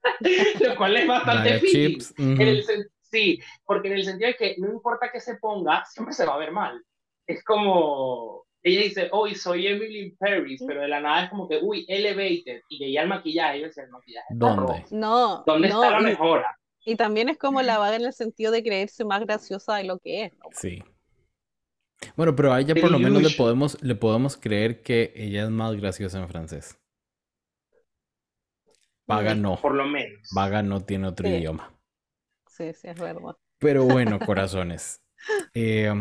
lo cual es bastante fitting. sí, porque en el sentido de que no importa que se ponga, siempre se va a ver mal. Es como, ella dice, hoy soy Emily Paris, pero de la nada es como que, uy, elevated, y veía el maquillaje, y yo decía, el maquillaje ¿Dónde? No, ¿Dónde está la mejora? Y también es como la vaga en el sentido de creerse más graciosa de lo que es. Sí. Bueno, pero a ella por lo menos le podemos, le podemos creer que ella es más graciosa en francés. Vaga no. Por lo menos. Vaga no tiene otro idioma. Sí, sí, es verdad. Pero bueno, corazones. Eh,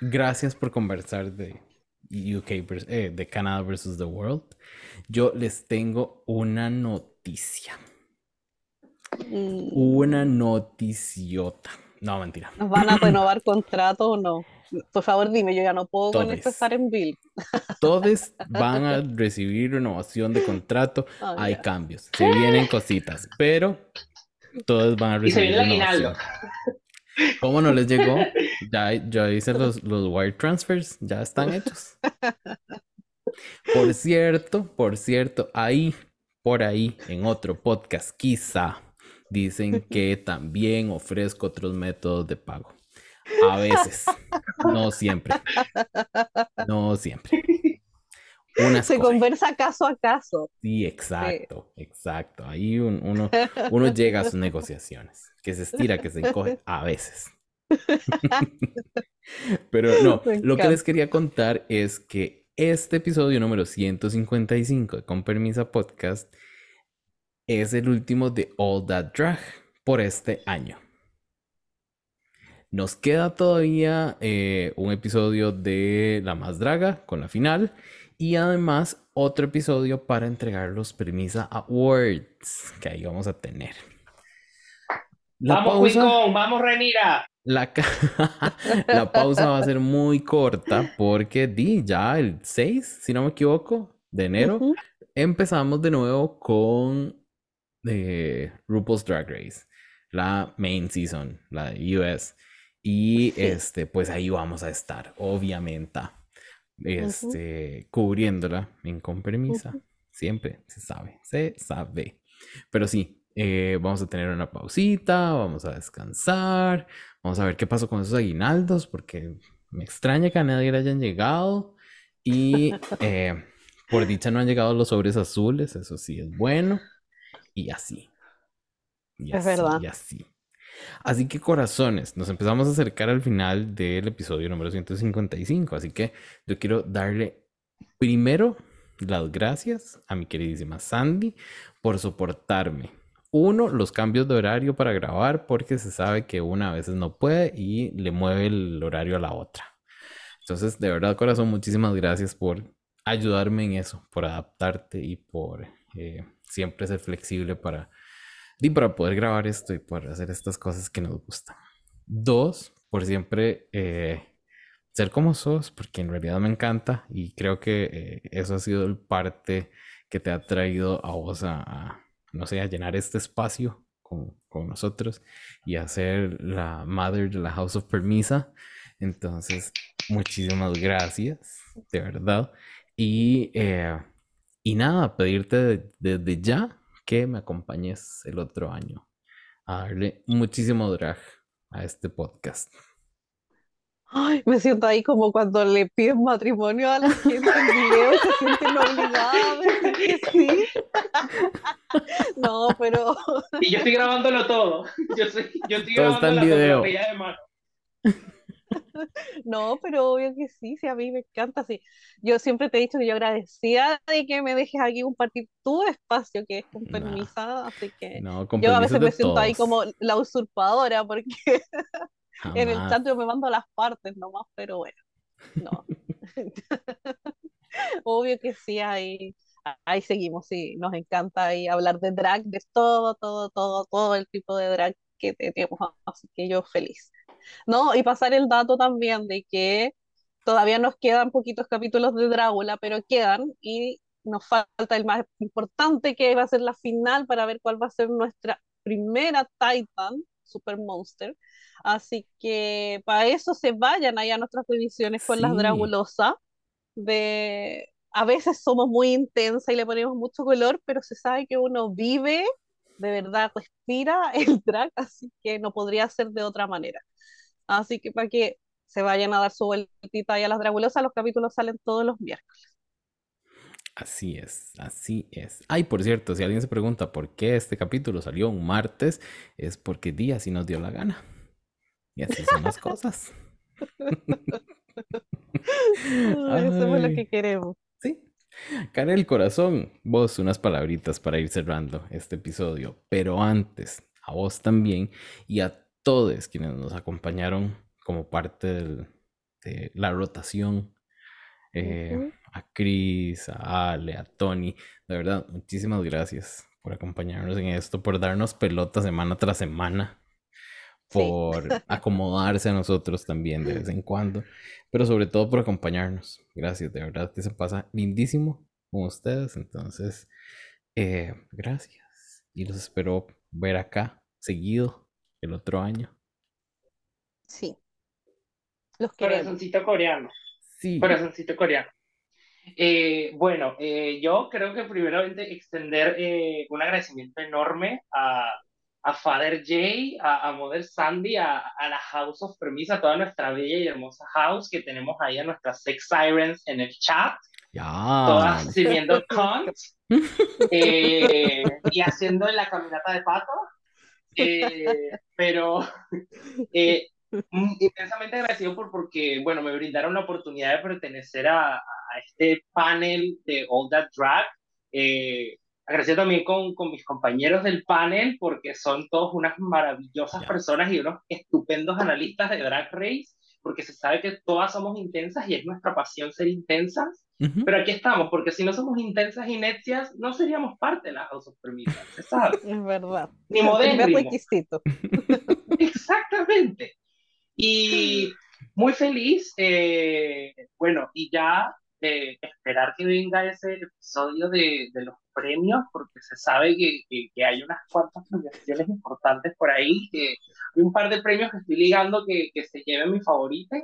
gracias por conversar de UK, eh, de Canadá versus the World. Yo les tengo una noticia. Mm. Una noticiota. No, mentira. ¿Nos van a renovar contrato o no? Por favor, dime, yo ya no puedo estar en Bill. Todos van a recibir renovación de contrato. Oh, Hay cambios. Se vienen cositas, pero todos van a recibir renovación. ¿Cómo no les llegó? Ya, ya hice los, los wire transfers, ya están hechos. Por cierto, por cierto, ahí, por ahí, en otro podcast, quizá dicen que también ofrezco otros métodos de pago. A veces, no siempre. No siempre. Se conversa caso a caso. Sí, exacto, exacto. Ahí uno, uno llega a sus negociaciones, que se estira, que se encoge, a veces. Pero no, lo que les quería contar es que este episodio número 155 de Con Permisa Podcast es el último de All That Drag por este año. Nos queda todavía eh, un episodio de La Más Draga con la final y además otro episodio para entregar los Premisa Awards que ahí vamos a tener. vamos, pausa, vamos, Renira. La, la, pausa va a ser muy corta porque di ya el 6, si no me equivoco, de enero, empezamos de nuevo con eh, RuPaul's Drag Race, la main season, la de US. Y este, pues ahí vamos a estar, obviamente, este, cubriéndola en con permisa. Siempre se sabe, se sabe. Pero sí, eh, vamos a tener una pausita, vamos a descansar, vamos a ver qué pasó con esos aguinaldos, porque me extraña que a nadie le hayan llegado. Y eh, por dicha no han llegado los sobres azules, eso sí es bueno. Y así. Y es verdad. Y así. Así que corazones, nos empezamos a acercar al final del episodio número 155, así que yo quiero darle primero las gracias a mi queridísima Sandy por soportarme. Uno, los cambios de horario para grabar porque se sabe que una a veces no puede y le mueve el horario a la otra. Entonces, de verdad, corazón, muchísimas gracias por ayudarme en eso, por adaptarte y por eh, siempre ser flexible para y para poder grabar esto y poder hacer estas cosas que nos gustan. Dos, por siempre eh, ser como sos, porque en realidad me encanta y creo que eh, eso ha sido el parte que te ha traído a vos a, no sé, a llenar este espacio con, con, nosotros y a ser la mother de la House of Permisa. Entonces, muchísimas gracias, de verdad. Y, eh, y nada, pedirte desde ya que me acompañes el otro año a darle muchísimo drag a este podcast. Ay, me siento ahí como cuando le piden matrimonio a la gente en video y se sienten obligadas que sí. No, pero. Y yo estoy grabándolo todo. Yo, soy, yo estoy todo grabando la video. de mano. No, pero obvio que sí, sí, a mí me encanta. Sí. Yo siempre te he dicho que yo agradecía de que me dejes aquí compartir tu espacio, que es con permisa, así que yo a veces me siento ahí como la usurpadora, porque en el chat yo me mando las partes nomás, pero bueno, no. obvio que sí, ahí, ahí seguimos, sí, nos encanta ahí hablar de drag, de todo, todo, todo, todo el tipo de drag que tenemos, así que yo feliz. ¿No? Y pasar el dato también de que todavía nos quedan poquitos capítulos de Drácula, pero quedan y nos falta el más importante que va a ser la final para ver cuál va a ser nuestra primera Titan, Super Monster. Así que para eso se vayan allá a nuestras ediciones con las Dragulosas. De... A veces somos muy intensas y le ponemos mucho color, pero se sabe que uno vive, de verdad respira el drag, así que no podría ser de otra manera. Así que para que se vayan a dar su vueltita ahí a las Dragulosas, los capítulos salen todos los miércoles. Así es, así es. Ay, por cierto, si alguien se pregunta por qué este capítulo salió un martes, es porque día así nos dio la gana. Y así son las cosas. Hacemos lo que queremos. Sí. el Corazón, vos unas palabritas para ir cerrando este episodio, pero antes, a vos también y a todos quienes nos acompañaron como parte de la rotación. Eh, a Chris, a Ale, a Tony. De verdad, muchísimas gracias por acompañarnos en esto, por darnos pelota semana tras semana, por acomodarse a nosotros también de vez en cuando, pero sobre todo por acompañarnos. Gracias, de verdad que se pasa lindísimo con ustedes. Entonces, eh, gracias. Y los espero ver acá seguido el otro año. Sí. Los Corazoncito coreano. Sí. Corazoncito coreano. Eh, bueno, eh, yo creo que primeramente extender eh, un agradecimiento enorme a, a Father Jay, a, a Mother Sandy, a, a, la House of Premisa, a toda nuestra bella y hermosa house que tenemos ahí a nuestras sex sirens en el chat. Ya. Todas sirviendo cunt y haciendo la caminata de pato. Eh, pero eh, intensamente agradecido por porque, bueno, me brindaron la oportunidad de pertenecer a, a este panel de All That Drag. Eh, agradecido también con, con, mis compañeros del panel porque son todos unas maravillosas personas y unos estupendos analistas de Drag Race porque se sabe que todas somos intensas y es nuestra pasión ser intensas. Pero aquí estamos, porque si no somos intensas y necias, no seríamos parte de la House of ¿se sabe? Es verdad. Ni moderno. Exactamente. Y muy feliz, eh, bueno, y ya de esperar que venga ese episodio de, de los premios, porque se sabe que, que, hay unas cuantas premiaciones importantes por ahí, que hay un par de premios que estoy ligando que, que se lleven mis favoritos.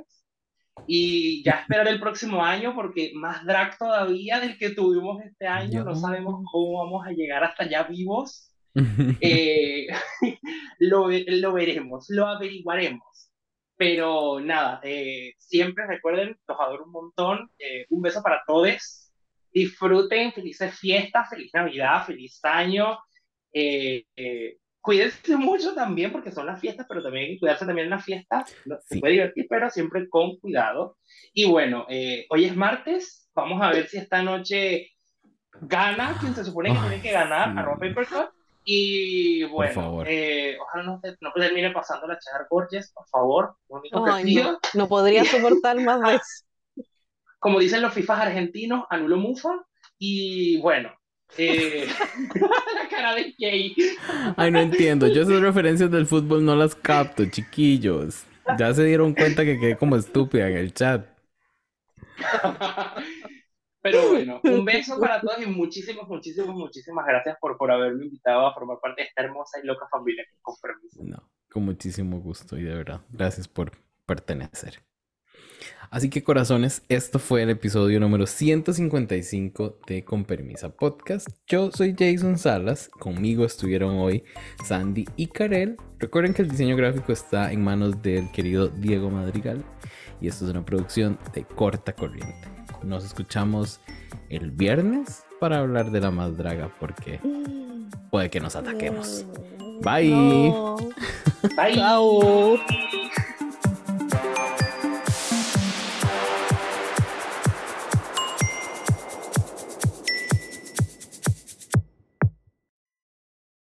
Y ya esperar el próximo año, porque más drag todavía del que tuvimos este año, no sabemos cómo vamos a llegar hasta allá vivos. eh, lo, lo veremos, lo averiguaremos. Pero nada, eh, siempre recuerden, los adoro un montón. Eh, un beso para todos. Disfruten, felices fiestas, feliz Navidad, feliz año. Eh, cuídense mucho también porque son las fiestas, pero también hay que cuidarse también en las fiestas. Se puede divertir, pero siempre con cuidado. Y bueno, hoy es martes. Vamos a ver si esta noche gana quien se supone que tiene que ganar, sí. arroba papercut. Y bueno, eh, ojalá no, no termine pasando la Cheddar Gorges, por favor. Lo único que. No, no, podría soportar más veces. Como dicen los FIFAs argentinos, anulo mufa. Y bueno, eh, la cara de Jay. Ay, no entiendo. Yo esas referencias del fútbol no las capto, chiquillos. Ya se dieron cuenta que quedé como estúpida en el chat. Pero bueno, un beso para todos y muchísimas, muchísimas, muchísimas gracias por, por haberme invitado a formar parte de esta hermosa y loca familia con permiso. No, con muchísimo gusto y de verdad, gracias por pertenecer. Así que corazones, esto fue el episodio número 155 de Con Permisa Podcast. Yo soy Jason Salas, conmigo estuvieron hoy Sandy y Karel. Recuerden que el diseño gráfico está en manos del querido Diego Madrigal y esto es una producción de corta corriente. Nos escuchamos el viernes para hablar de la más draga porque puede que nos ataquemos. Bye. Bye. Chao.